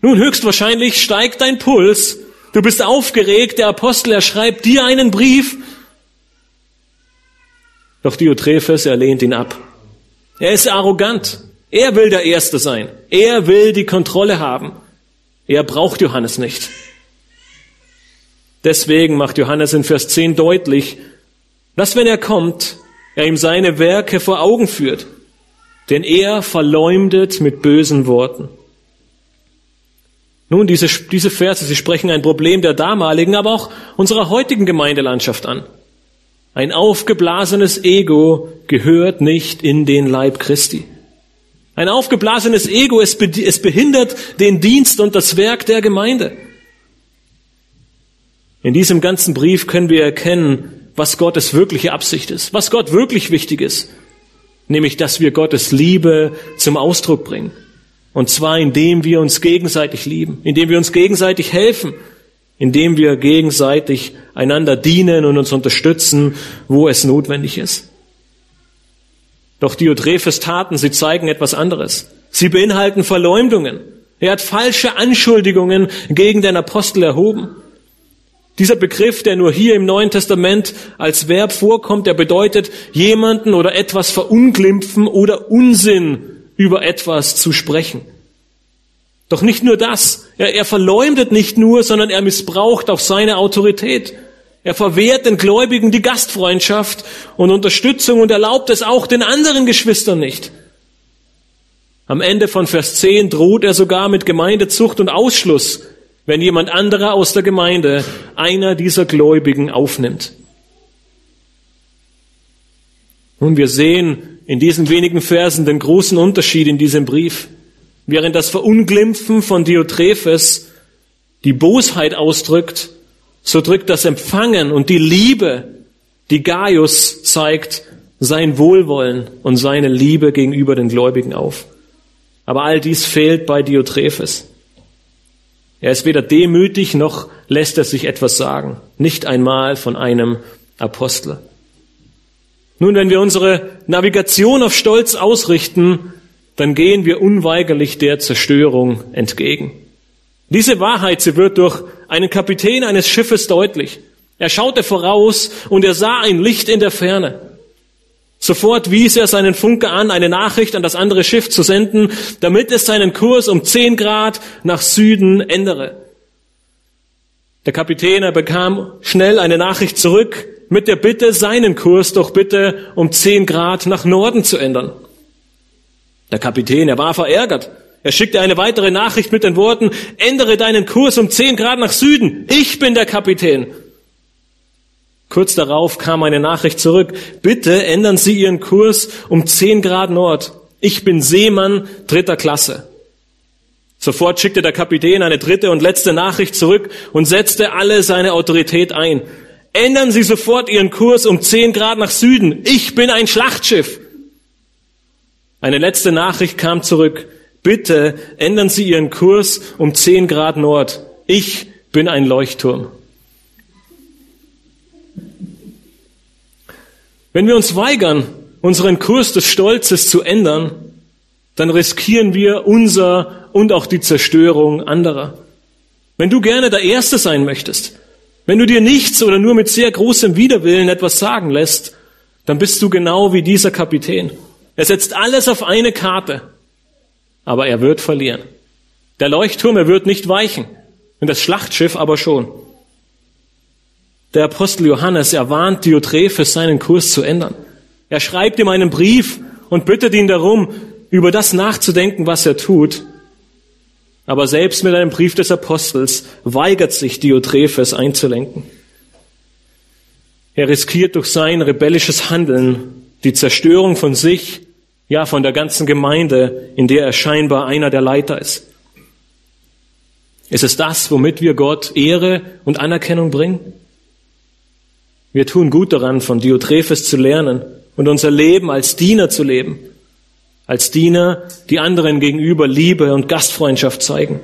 Nun, höchstwahrscheinlich steigt dein Puls, du bist aufgeregt, der Apostel, er schreibt dir einen Brief. Doch Diotrephes, er lehnt ihn ab. Er ist arrogant. Er will der Erste sein. Er will die Kontrolle haben. Er braucht Johannes nicht. Deswegen macht Johannes in Vers 10 deutlich, dass wenn er kommt, er ihm seine Werke vor Augen führt, denn er verleumdet mit bösen Worten. Nun, diese, diese Verse, sie sprechen ein Problem der damaligen, aber auch unserer heutigen Gemeindelandschaft an. Ein aufgeblasenes Ego gehört nicht in den Leib Christi. Ein aufgeblasenes Ego, es, behindert den Dienst und das Werk der Gemeinde. In diesem ganzen Brief können wir erkennen, was Gottes wirkliche Absicht ist, was Gott wirklich wichtig ist, nämlich dass wir Gottes Liebe zum Ausdruck bringen. Und zwar indem wir uns gegenseitig lieben, indem wir uns gegenseitig helfen, indem wir gegenseitig einander dienen und uns unterstützen, wo es notwendig ist. Doch Diotrephes Taten, sie zeigen etwas anderes. Sie beinhalten Verleumdungen. Er hat falsche Anschuldigungen gegen den Apostel erhoben. Dieser Begriff, der nur hier im Neuen Testament als Verb vorkommt, der bedeutet, jemanden oder etwas verunglimpfen oder Unsinn über etwas zu sprechen. Doch nicht nur das. Er, er verleumdet nicht nur, sondern er missbraucht auch seine Autorität. Er verwehrt den Gläubigen die Gastfreundschaft und Unterstützung und erlaubt es auch den anderen Geschwistern nicht. Am Ende von Vers 10 droht er sogar mit Gemeindezucht und Ausschluss, wenn jemand anderer aus der Gemeinde einer dieser Gläubigen aufnimmt. Nun, wir sehen in diesen wenigen Versen den großen Unterschied in diesem Brief. Während das Verunglimpfen von Diotrephes die Bosheit ausdrückt, so drückt das Empfangen und die Liebe, die Gaius zeigt, sein Wohlwollen und seine Liebe gegenüber den Gläubigen auf. Aber all dies fehlt bei Diotrephes. Er ist weder demütig noch lässt er sich etwas sagen. Nicht einmal von einem Apostel. Nun, wenn wir unsere Navigation auf Stolz ausrichten, dann gehen wir unweigerlich der Zerstörung entgegen. Diese Wahrheit, sie wird durch einen Kapitän eines Schiffes deutlich. Er schaute voraus und er sah ein Licht in der Ferne. Sofort wies er seinen Funke an, eine Nachricht an das andere Schiff zu senden, damit es seinen Kurs um zehn Grad nach Süden ändere. Der Kapitän, er bekam schnell eine Nachricht zurück mit der Bitte, seinen Kurs doch bitte um zehn Grad nach Norden zu ändern. Der Kapitän, er war verärgert. Er schickte eine weitere Nachricht mit den Worten, ändere deinen Kurs um zehn Grad nach Süden. Ich bin der Kapitän. Kurz darauf kam eine Nachricht zurück. Bitte ändern Sie Ihren Kurs um 10 Grad Nord. Ich bin Seemann dritter Klasse. Sofort schickte der Kapitän eine dritte und letzte Nachricht zurück und setzte alle seine Autorität ein. Ändern Sie sofort Ihren Kurs um 10 Grad nach Süden. Ich bin ein Schlachtschiff. Eine letzte Nachricht kam zurück. Bitte ändern Sie Ihren Kurs um 10 Grad Nord. Ich bin ein Leuchtturm. Wenn wir uns weigern, unseren Kurs des Stolzes zu ändern, dann riskieren wir unser und auch die Zerstörung anderer. Wenn du gerne der Erste sein möchtest, wenn du dir nichts oder nur mit sehr großem Widerwillen etwas sagen lässt, dann bist du genau wie dieser Kapitän. Er setzt alles auf eine Karte, aber er wird verlieren. Der Leuchtturm, er wird nicht weichen, und das Schlachtschiff aber schon. Der Apostel Johannes erwarnt Diotrephes, seinen Kurs zu ändern. Er schreibt ihm einen Brief und bittet ihn darum, über das nachzudenken, was er tut. Aber selbst mit einem Brief des Apostels weigert sich Diotrephes einzulenken. Er riskiert durch sein rebellisches Handeln die Zerstörung von sich, ja von der ganzen Gemeinde, in der er scheinbar einer der Leiter ist. Ist es das, womit wir Gott Ehre und Anerkennung bringen? Wir tun gut daran, von Diotrephes zu lernen und unser Leben als Diener zu leben. Als Diener, die anderen gegenüber Liebe und Gastfreundschaft zeigen.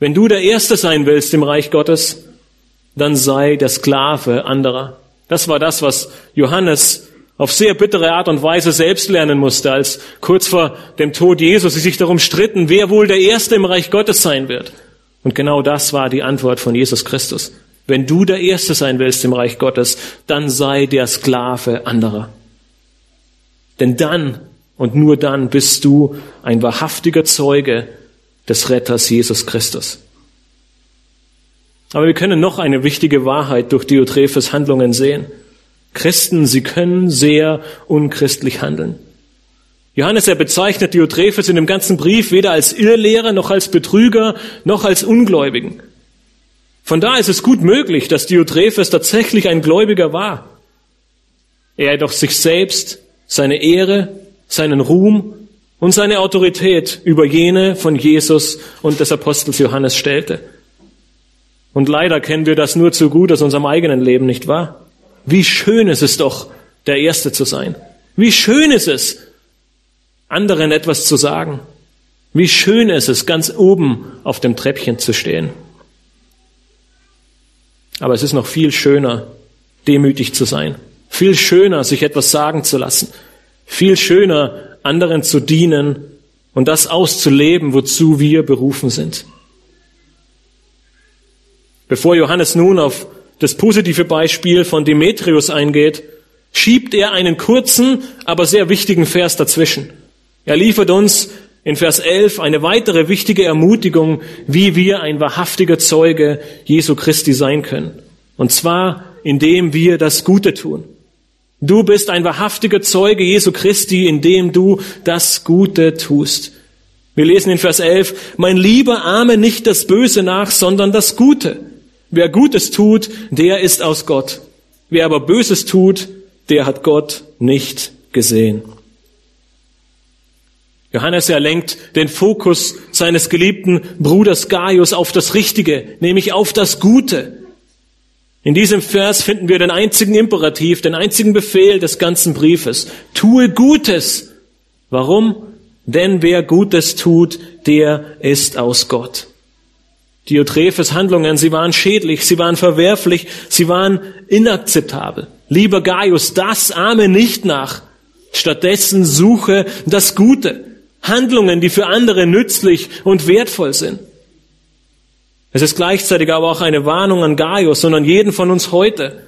Wenn du der Erste sein willst im Reich Gottes, dann sei der Sklave anderer. Das war das, was Johannes auf sehr bittere Art und Weise selbst lernen musste, als kurz vor dem Tod Jesus sie sich darum stritten, wer wohl der Erste im Reich Gottes sein wird. Und genau das war die Antwort von Jesus Christus. Wenn du der Erste sein willst im Reich Gottes, dann sei der Sklave anderer. Denn dann und nur dann bist du ein wahrhaftiger Zeuge des Retters Jesus Christus. Aber wir können noch eine wichtige Wahrheit durch Diotrephes Handlungen sehen. Christen, sie können sehr unchristlich handeln. Johannes, er bezeichnet Diotrephes in dem ganzen Brief weder als Irrlehrer noch als Betrüger noch als Ungläubigen. Von da ist es gut möglich, dass Diotrephes tatsächlich ein Gläubiger war. Er jedoch sich selbst, seine Ehre, seinen Ruhm und seine Autorität über jene von Jesus und des Apostels Johannes stellte. Und leider kennen wir das nur zu gut aus unserem eigenen Leben, nicht wahr? Wie schön ist es doch, der Erste zu sein. Wie schön ist es, anderen etwas zu sagen. Wie schön ist es, ganz oben auf dem Treppchen zu stehen. Aber es ist noch viel schöner, demütig zu sein. Viel schöner, sich etwas sagen zu lassen. Viel schöner, anderen zu dienen und das auszuleben, wozu wir berufen sind. Bevor Johannes nun auf das positive Beispiel von Demetrius eingeht, schiebt er einen kurzen, aber sehr wichtigen Vers dazwischen. Er liefert uns in Vers 11 eine weitere wichtige Ermutigung, wie wir ein wahrhaftiger Zeuge Jesu Christi sein können. Und zwar, indem wir das Gute tun. Du bist ein wahrhaftiger Zeuge Jesu Christi, indem du das Gute tust. Wir lesen in Vers 11, mein Lieber, ahme nicht das Böse nach, sondern das Gute. Wer Gutes tut, der ist aus Gott. Wer aber Böses tut, der hat Gott nicht gesehen. Johannes erlenkt den Fokus seines geliebten Bruders Gaius auf das Richtige, nämlich auf das Gute. In diesem Vers finden wir den einzigen Imperativ, den einzigen Befehl des ganzen Briefes. Tue Gutes. Warum? Denn wer Gutes tut, der ist aus Gott. Diotrephes Handlungen, sie waren schädlich, sie waren verwerflich, sie waren inakzeptabel. Lieber Gaius, das ahme nicht nach. Stattdessen suche das Gute. Handlungen, die für andere nützlich und wertvoll sind. Es ist gleichzeitig aber auch eine Warnung an Gaius und an jeden von uns heute.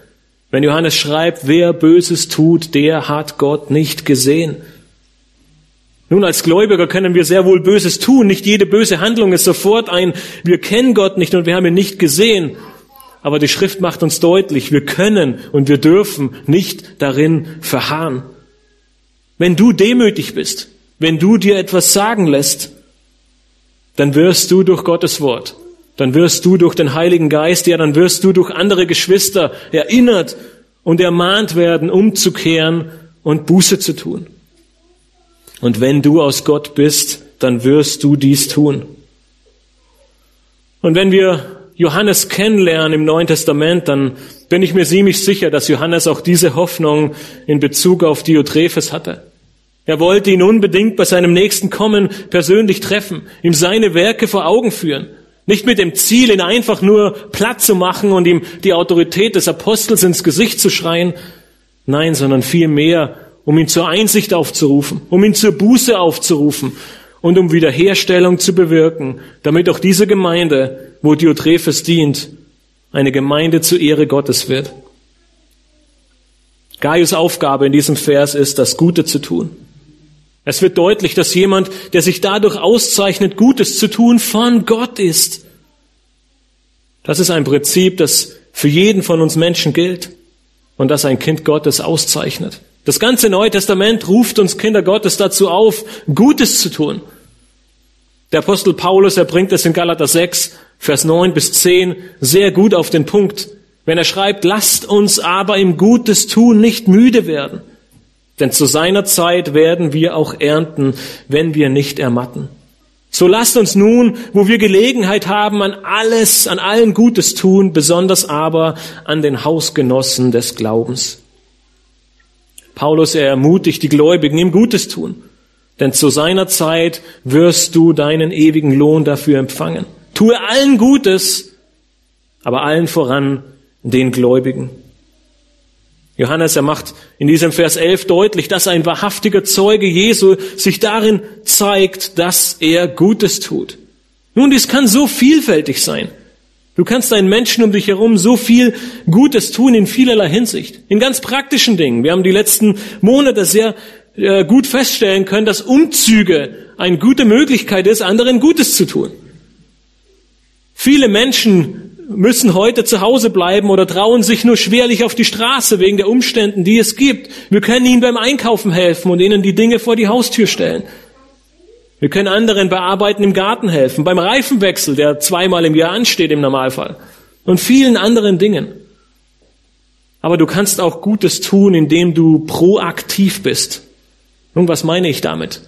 Wenn Johannes schreibt, wer Böses tut, der hat Gott nicht gesehen. Nun, als Gläubiger können wir sehr wohl Böses tun. Nicht jede böse Handlung ist sofort ein, wir kennen Gott nicht und wir haben ihn nicht gesehen. Aber die Schrift macht uns deutlich, wir können und wir dürfen nicht darin verharren. Wenn du demütig bist, wenn du dir etwas sagen lässt, dann wirst du durch Gottes Wort, dann wirst du durch den Heiligen Geist, ja, dann wirst du durch andere Geschwister erinnert und ermahnt werden, umzukehren und Buße zu tun. Und wenn du aus Gott bist, dann wirst du dies tun. Und wenn wir Johannes kennenlernen im Neuen Testament, dann bin ich mir ziemlich sicher, dass Johannes auch diese Hoffnung in Bezug auf Diotrephes hatte. Er wollte ihn unbedingt bei seinem nächsten Kommen persönlich treffen, ihm seine Werke vor Augen führen. Nicht mit dem Ziel, ihn einfach nur platt zu machen und ihm die Autorität des Apostels ins Gesicht zu schreien. Nein, sondern vielmehr, um ihn zur Einsicht aufzurufen, um ihn zur Buße aufzurufen und um Wiederherstellung zu bewirken, damit auch diese Gemeinde, wo Diotrephes dient, eine Gemeinde zur Ehre Gottes wird. Gaius Aufgabe in diesem Vers ist, das Gute zu tun. Es wird deutlich, dass jemand, der sich dadurch auszeichnet, Gutes zu tun, von Gott ist. Das ist ein Prinzip, das für jeden von uns Menschen gilt und das ein Kind Gottes auszeichnet. Das ganze Neue Testament ruft uns Kinder Gottes dazu auf, Gutes zu tun. Der Apostel Paulus, er bringt es in Galater 6, Vers 9 bis 10 sehr gut auf den Punkt, wenn er schreibt, lasst uns aber im Gutes tun nicht müde werden, denn zu seiner Zeit werden wir auch ernten, wenn wir nicht ermatten. So lasst uns nun, wo wir Gelegenheit haben, an alles, an allen Gutes tun, besonders aber an den Hausgenossen des Glaubens. Paulus, er ermutigt die Gläubigen, ihm Gutes tun. Denn zu seiner Zeit wirst du deinen ewigen Lohn dafür empfangen. Tue allen Gutes, aber allen voran den Gläubigen. Johannes, er macht in diesem Vers 11 deutlich, dass ein wahrhaftiger Zeuge Jesu sich darin zeigt, dass er Gutes tut. Nun, dies kann so vielfältig sein. Du kannst deinen Menschen um dich herum so viel Gutes tun in vielerlei Hinsicht. In ganz praktischen Dingen. Wir haben die letzten Monate sehr äh, gut feststellen können, dass Umzüge eine gute Möglichkeit ist, anderen Gutes zu tun. Viele Menschen müssen heute zu Hause bleiben oder trauen sich nur schwerlich auf die Straße wegen der Umständen, die es gibt. Wir können ihnen beim Einkaufen helfen und ihnen die Dinge vor die Haustür stellen. Wir können anderen bei Arbeiten im Garten helfen, beim Reifenwechsel, der zweimal im Jahr ansteht im Normalfall, und vielen anderen Dingen. Aber du kannst auch Gutes tun, indem du proaktiv bist. Nun, was meine ich damit?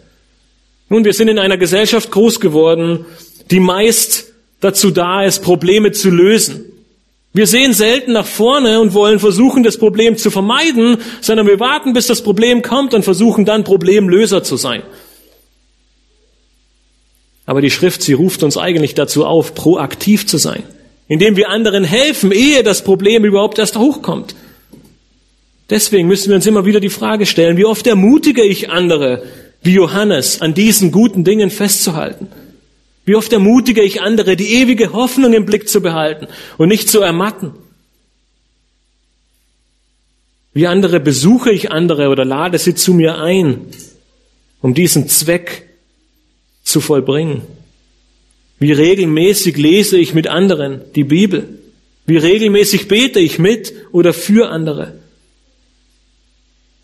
Nun, wir sind in einer Gesellschaft groß geworden, die meist dazu da ist, Probleme zu lösen. Wir sehen selten nach vorne und wollen versuchen, das Problem zu vermeiden, sondern wir warten, bis das Problem kommt und versuchen dann Problemlöser zu sein. Aber die Schrift, sie ruft uns eigentlich dazu auf, proaktiv zu sein, indem wir anderen helfen, ehe das Problem überhaupt erst hochkommt. Deswegen müssen wir uns immer wieder die Frage stellen, wie oft ermutige ich andere, wie Johannes, an diesen guten Dingen festzuhalten? Wie oft ermutige ich andere, die ewige Hoffnung im Blick zu behalten und nicht zu ermatten? Wie andere besuche ich andere oder lade sie zu mir ein, um diesen Zweck zu vollbringen. Wie regelmäßig lese ich mit anderen die Bibel? Wie regelmäßig bete ich mit oder für andere?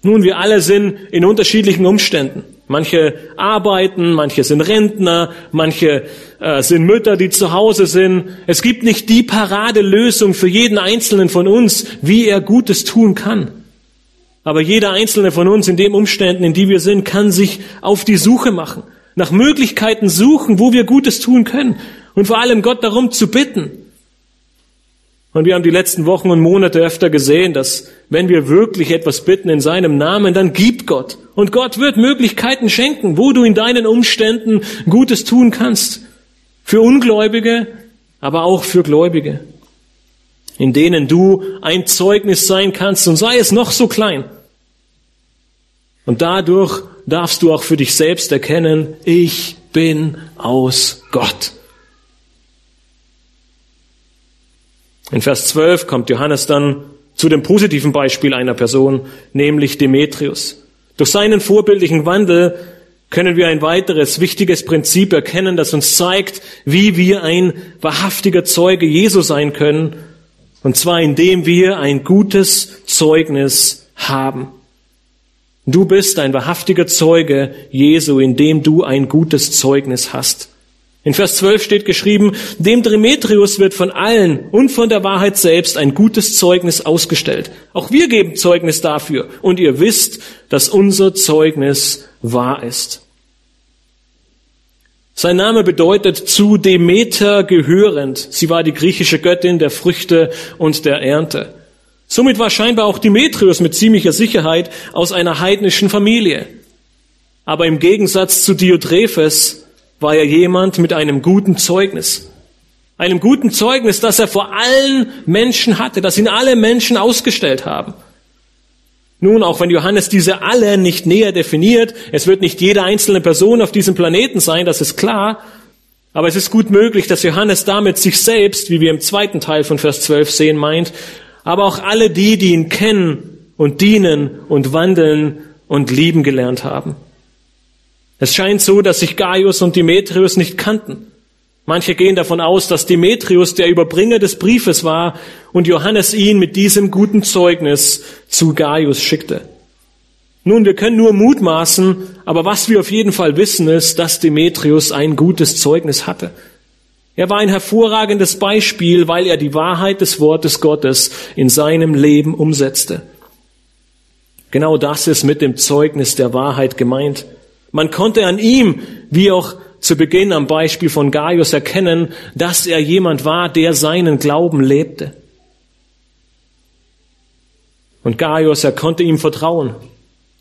Nun, wir alle sind in unterschiedlichen Umständen. Manche arbeiten, manche sind Rentner, manche äh, sind Mütter, die zu Hause sind. Es gibt nicht die Paradelösung für jeden Einzelnen von uns, wie er Gutes tun kann. Aber jeder Einzelne von uns in den Umständen, in die wir sind, kann sich auf die Suche machen nach Möglichkeiten suchen, wo wir Gutes tun können und vor allem Gott darum zu bitten. Und wir haben die letzten Wochen und Monate öfter gesehen, dass wenn wir wirklich etwas bitten in seinem Namen, dann gibt Gott. Und Gott wird Möglichkeiten schenken, wo du in deinen Umständen Gutes tun kannst. Für Ungläubige, aber auch für Gläubige. In denen du ein Zeugnis sein kannst und sei es noch so klein. Und dadurch darfst du auch für dich selbst erkennen, ich bin aus Gott. In Vers 12 kommt Johannes dann zu dem positiven Beispiel einer Person, nämlich Demetrius. Durch seinen vorbildlichen Wandel können wir ein weiteres wichtiges Prinzip erkennen, das uns zeigt, wie wir ein wahrhaftiger Zeuge Jesu sein können, und zwar indem wir ein gutes Zeugnis haben. Du bist ein wahrhaftiger Zeuge Jesu, indem du ein gutes Zeugnis hast. In Vers 12 steht geschrieben, dem Demetrius wird von allen und von der Wahrheit selbst ein gutes Zeugnis ausgestellt. Auch wir geben Zeugnis dafür und ihr wisst, dass unser Zeugnis wahr ist. Sein Name bedeutet zu Demeter gehörend. Sie war die griechische Göttin der Früchte und der Ernte. Somit war scheinbar auch Demetrius mit ziemlicher Sicherheit aus einer heidnischen Familie. Aber im Gegensatz zu Diotrephes war er jemand mit einem guten Zeugnis. Einem guten Zeugnis, das er vor allen Menschen hatte, das ihn alle Menschen ausgestellt haben. Nun, auch wenn Johannes diese alle nicht näher definiert, es wird nicht jede einzelne Person auf diesem Planeten sein, das ist klar, aber es ist gut möglich, dass Johannes damit sich selbst, wie wir im zweiten Teil von Vers 12 sehen, meint, aber auch alle die, die ihn kennen und dienen und wandeln und lieben gelernt haben. Es scheint so, dass sich Gaius und Demetrius nicht kannten. Manche gehen davon aus, dass Demetrius der Überbringer des Briefes war und Johannes ihn mit diesem guten Zeugnis zu Gaius schickte. Nun, wir können nur mutmaßen, aber was wir auf jeden Fall wissen ist, dass Demetrius ein gutes Zeugnis hatte. Er war ein hervorragendes Beispiel, weil er die Wahrheit des Wortes Gottes in seinem Leben umsetzte. Genau das ist mit dem Zeugnis der Wahrheit gemeint. Man konnte an ihm, wie auch zu Beginn am Beispiel von Gaius erkennen, dass er jemand war, der seinen Glauben lebte. Und Gaius, er konnte ihm vertrauen.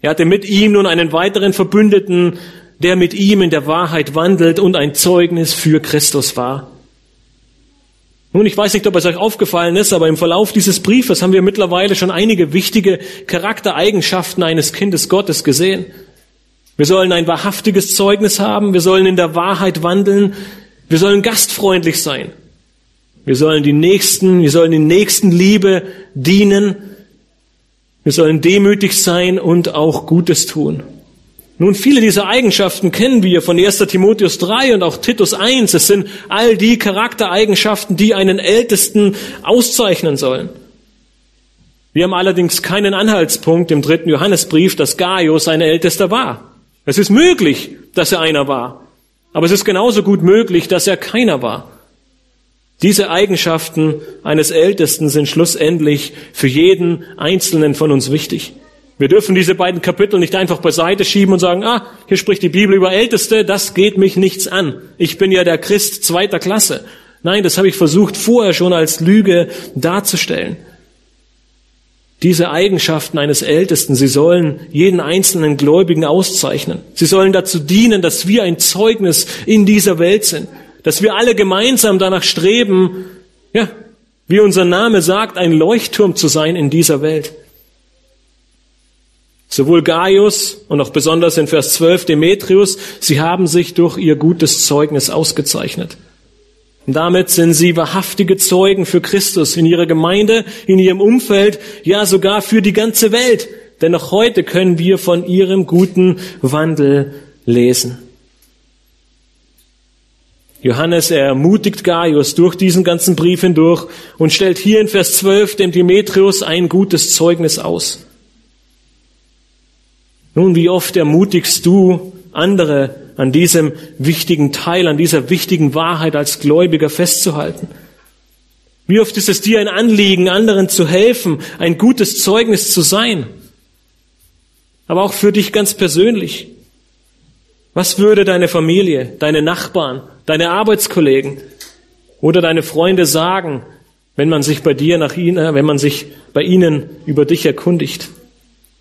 Er hatte mit ihm nun einen weiteren Verbündeten, der mit ihm in der Wahrheit wandelt und ein Zeugnis für Christus war. Nun, ich weiß nicht, ob es euch aufgefallen ist, aber im Verlauf dieses Briefes haben wir mittlerweile schon einige wichtige Charaktereigenschaften eines Kindes Gottes gesehen. Wir sollen ein wahrhaftiges Zeugnis haben. Wir sollen in der Wahrheit wandeln. Wir sollen gastfreundlich sein. Wir sollen die Nächsten, wir sollen den Nächsten Liebe dienen. Wir sollen demütig sein und auch Gutes tun. Nun, viele dieser Eigenschaften kennen wir von 1. Timotheus 3 und auch Titus 1. Es sind all die Charaktereigenschaften, die einen Ältesten auszeichnen sollen. Wir haben allerdings keinen Anhaltspunkt im dritten Johannesbrief, dass Gaius ein Ältester war. Es ist möglich, dass er einer war. Aber es ist genauso gut möglich, dass er keiner war. Diese Eigenschaften eines Ältesten sind schlussendlich für jeden Einzelnen von uns wichtig. Wir dürfen diese beiden Kapitel nicht einfach beiseite schieben und sagen, ah, hier spricht die Bibel über Älteste, das geht mich nichts an. Ich bin ja der Christ zweiter Klasse. Nein, das habe ich versucht vorher schon als Lüge darzustellen. Diese Eigenschaften eines Ältesten, sie sollen jeden einzelnen Gläubigen auszeichnen. Sie sollen dazu dienen, dass wir ein Zeugnis in dieser Welt sind, dass wir alle gemeinsam danach streben, ja, wie unser Name sagt, ein Leuchtturm zu sein in dieser Welt. Sowohl Gaius und auch besonders in Vers 12 Demetrius, sie haben sich durch ihr gutes Zeugnis ausgezeichnet. Und damit sind sie wahrhaftige Zeugen für Christus in ihrer Gemeinde, in ihrem Umfeld, ja sogar für die ganze Welt. Denn noch heute können wir von ihrem guten Wandel lesen. Johannes er ermutigt Gaius durch diesen ganzen Brief hindurch und stellt hier in Vers 12 dem Demetrius ein gutes Zeugnis aus. Nun, wie oft ermutigst du andere an diesem wichtigen Teil, an dieser wichtigen Wahrheit als Gläubiger festzuhalten. Wie oft ist es dir ein Anliegen, anderen zu helfen, ein gutes Zeugnis zu sein? Aber auch für dich ganz persönlich. Was würde deine Familie, deine Nachbarn, deine Arbeitskollegen oder deine Freunde sagen, wenn man sich bei dir nach ihnen, wenn man sich bei ihnen über dich erkundigt?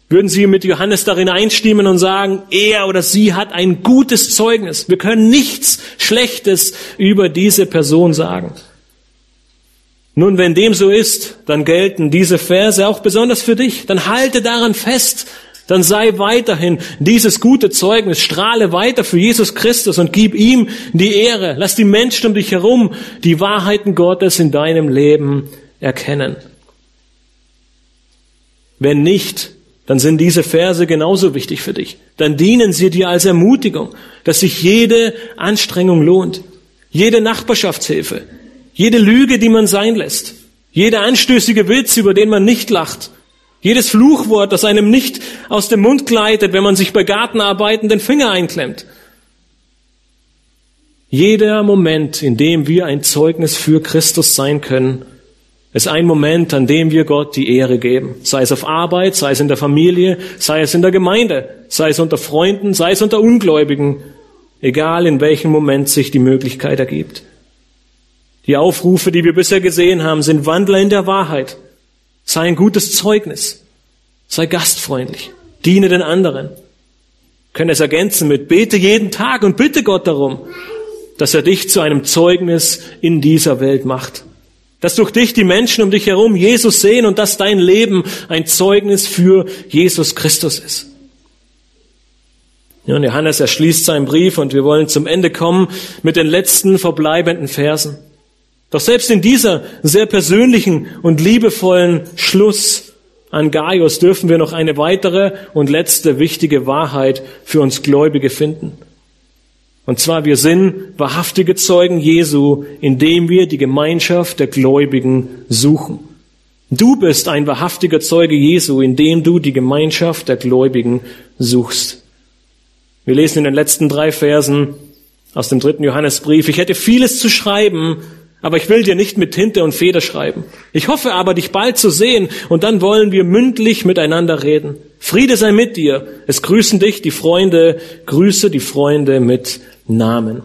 Würden Sie mit Johannes darin einstimmen und sagen, er oder sie hat ein gutes Zeugnis. Wir können nichts Schlechtes über diese Person sagen. Nun, wenn dem so ist, dann gelten diese Verse auch besonders für dich. Dann halte daran fest. Dann sei weiterhin dieses gute Zeugnis, strahle weiter für Jesus Christus und gib ihm die Ehre. Lass die Menschen um dich herum die Wahrheiten Gottes in deinem Leben erkennen. Wenn nicht, dann sind diese Verse genauso wichtig für dich. Dann dienen sie dir als Ermutigung, dass sich jede Anstrengung lohnt, jede Nachbarschaftshilfe, jede Lüge, die man sein lässt, jeder anstößige Witz, über den man nicht lacht, jedes Fluchwort, das einem nicht aus dem Mund gleitet, wenn man sich bei Gartenarbeiten den Finger einklemmt. Jeder Moment, in dem wir ein Zeugnis für Christus sein können, ist ein Moment, an dem wir Gott die Ehre geben. Sei es auf Arbeit, sei es in der Familie, sei es in der Gemeinde, sei es unter Freunden, sei es unter Ungläubigen, egal in welchem Moment sich die Möglichkeit ergibt. Die Aufrufe, die wir bisher gesehen haben, sind Wandler in der Wahrheit. Sei ein gutes Zeugnis. Sei gastfreundlich. Diene den anderen. können es ergänzen mit bete jeden Tag und bitte Gott darum, dass er dich zu einem Zeugnis in dieser Welt macht. Dass durch dich die Menschen um dich herum Jesus sehen und dass dein Leben ein Zeugnis für Jesus Christus ist. Ja, und Johannes erschließt seinen Brief und wir wollen zum Ende kommen mit den letzten verbleibenden Versen. Doch selbst in dieser sehr persönlichen und liebevollen Schluss an Gaius dürfen wir noch eine weitere und letzte wichtige Wahrheit für uns Gläubige finden. Und zwar, wir sind wahrhaftige Zeugen Jesu, indem wir die Gemeinschaft der Gläubigen suchen. Du bist ein wahrhaftiger Zeuge Jesu, indem du die Gemeinschaft der Gläubigen suchst. Wir lesen in den letzten drei Versen aus dem dritten Johannesbrief, ich hätte vieles zu schreiben, aber ich will dir nicht mit Tinte und Feder schreiben. Ich hoffe aber, dich bald zu sehen, und dann wollen wir mündlich miteinander reden. Friede sei mit dir. Es grüßen dich die Freunde, grüße die Freunde mit Namen.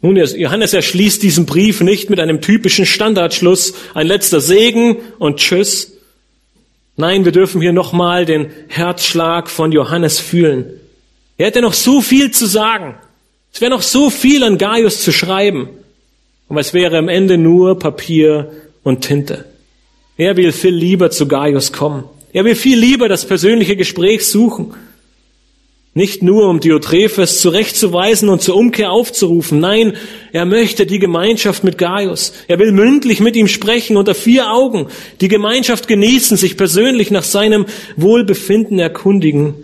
Nun, Johannes erschließt diesen Brief nicht mit einem typischen Standardschluss, ein letzter Segen und Tschüss. Nein, wir dürfen hier nochmal den Herzschlag von Johannes fühlen. Er hätte noch so viel zu sagen. Es wäre noch so viel an Gaius zu schreiben. Aber es wäre am Ende nur Papier und Tinte. Er will viel lieber zu Gaius kommen. Er will viel lieber das persönliche Gespräch suchen. Nicht nur, um Diotrephes zurechtzuweisen und zur Umkehr aufzurufen. Nein, er möchte die Gemeinschaft mit Gaius. Er will mündlich mit ihm sprechen, unter vier Augen, die Gemeinschaft genießen, sich persönlich nach seinem Wohlbefinden erkundigen.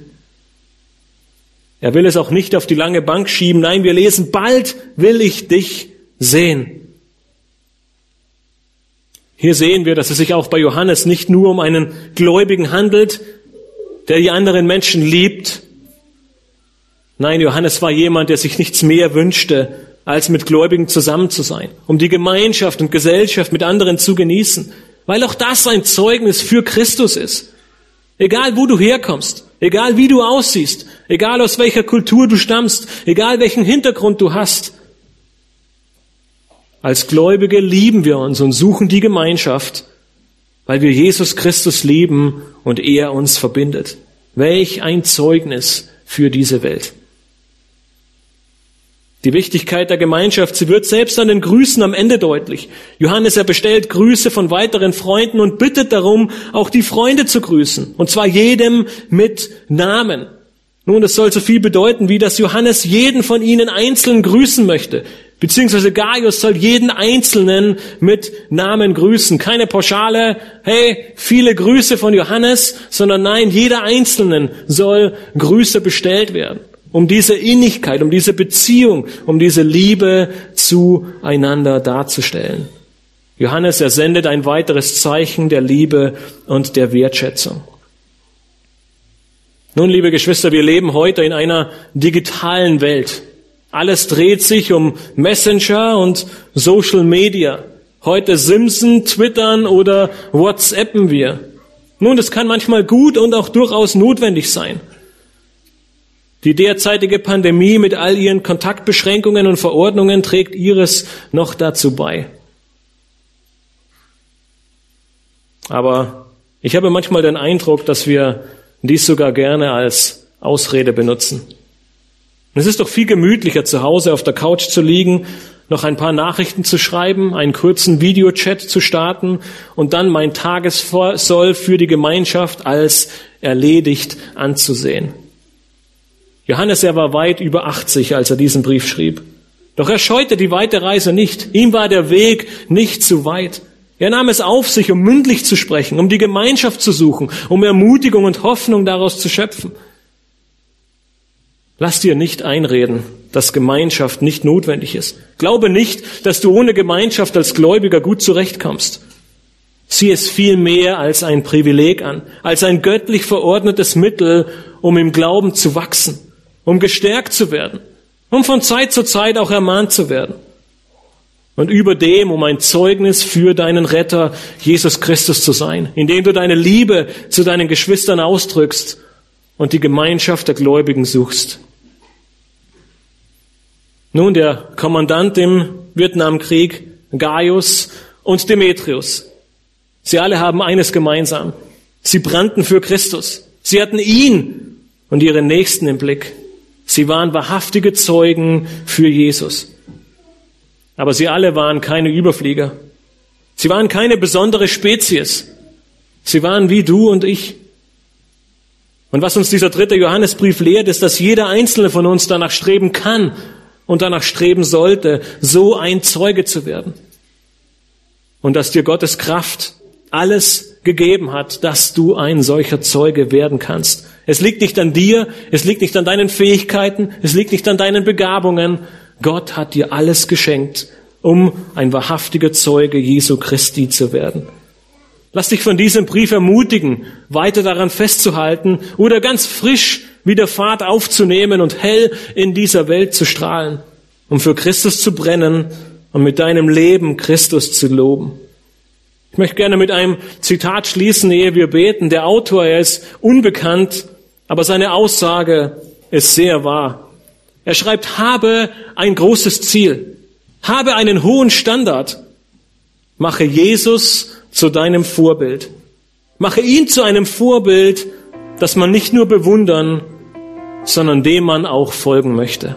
Er will es auch nicht auf die lange Bank schieben. Nein, wir lesen, bald will ich dich sehen. Hier sehen wir, dass es sich auch bei Johannes nicht nur um einen Gläubigen handelt, der die anderen Menschen liebt, Nein, Johannes war jemand, der sich nichts mehr wünschte, als mit Gläubigen zusammen zu sein, um die Gemeinschaft und Gesellschaft mit anderen zu genießen, weil auch das ein Zeugnis für Christus ist. Egal wo du herkommst, egal wie du aussiehst, egal aus welcher Kultur du stammst, egal welchen Hintergrund du hast. Als Gläubige lieben wir uns und suchen die Gemeinschaft, weil wir Jesus Christus lieben und er uns verbindet. Welch ein Zeugnis für diese Welt. Die Wichtigkeit der Gemeinschaft, sie wird selbst an den Grüßen am Ende deutlich. Johannes, er bestellt Grüße von weiteren Freunden und bittet darum, auch die Freunde zu grüßen. Und zwar jedem mit Namen. Nun, das soll so viel bedeuten, wie dass Johannes jeden von ihnen einzeln grüßen möchte. Beziehungsweise Gaius soll jeden Einzelnen mit Namen grüßen. Keine Pauschale, hey, viele Grüße von Johannes, sondern nein, jeder Einzelnen soll Grüße bestellt werden um diese Innigkeit, um diese Beziehung, um diese Liebe zueinander darzustellen. Johannes, er sendet ein weiteres Zeichen der Liebe und der Wertschätzung. Nun, liebe Geschwister, wir leben heute in einer digitalen Welt. Alles dreht sich um Messenger und Social Media. Heute Simpson, Twittern oder WhatsAppen wir. Nun, das kann manchmal gut und auch durchaus notwendig sein. Die derzeitige Pandemie mit all ihren Kontaktbeschränkungen und Verordnungen trägt ihres noch dazu bei. Aber ich habe manchmal den Eindruck, dass wir dies sogar gerne als Ausrede benutzen. Und es ist doch viel gemütlicher, zu Hause auf der Couch zu liegen, noch ein paar Nachrichten zu schreiben, einen kurzen Videochat zu starten und dann mein Tagessoll für die Gemeinschaft als erledigt anzusehen. Johannes, er war weit über 80, als er diesen Brief schrieb. Doch er scheute die weite Reise nicht. Ihm war der Weg nicht zu weit. Er nahm es auf sich, um mündlich zu sprechen, um die Gemeinschaft zu suchen, um Ermutigung und Hoffnung daraus zu schöpfen. Lass dir nicht einreden, dass Gemeinschaft nicht notwendig ist. Glaube nicht, dass du ohne Gemeinschaft als Gläubiger gut zurechtkommst. Sieh es viel mehr als ein Privileg an, als ein göttlich verordnetes Mittel, um im Glauben zu wachsen, um gestärkt zu werden, um von Zeit zu Zeit auch ermahnt zu werden. Und über dem, um ein Zeugnis für deinen Retter, Jesus Christus zu sein, indem du deine Liebe zu deinen Geschwistern ausdrückst und die Gemeinschaft der Gläubigen suchst. Nun, der Kommandant im Vietnamkrieg, Gaius und Demetrius, sie alle haben eines gemeinsam. Sie brannten für Christus. Sie hatten ihn und ihre Nächsten im Blick. Sie waren wahrhaftige Zeugen für Jesus. Aber sie alle waren keine Überflieger. Sie waren keine besondere Spezies. Sie waren wie du und ich. Und was uns dieser dritte Johannesbrief lehrt, ist, dass jeder einzelne von uns danach streben kann und danach streben sollte, so ein Zeuge zu werden. Und dass dir Gottes Kraft alles gegeben hat, dass du ein solcher Zeuge werden kannst. Es liegt nicht an dir, es liegt nicht an deinen Fähigkeiten, es liegt nicht an deinen Begabungen. Gott hat dir alles geschenkt, um ein wahrhaftiger Zeuge Jesu Christi zu werden. Lass dich von diesem Brief ermutigen, weiter daran festzuhalten oder ganz frisch wieder Fahrt aufzunehmen und hell in dieser Welt zu strahlen, um für Christus zu brennen und mit deinem Leben Christus zu loben. Ich möchte gerne mit einem Zitat schließen, ehe wir beten. Der Autor, er ist unbekannt, aber seine Aussage ist sehr wahr. Er schreibt, habe ein großes Ziel, habe einen hohen Standard, mache Jesus zu deinem Vorbild. Mache ihn zu einem Vorbild, das man nicht nur bewundern, sondern dem man auch folgen möchte.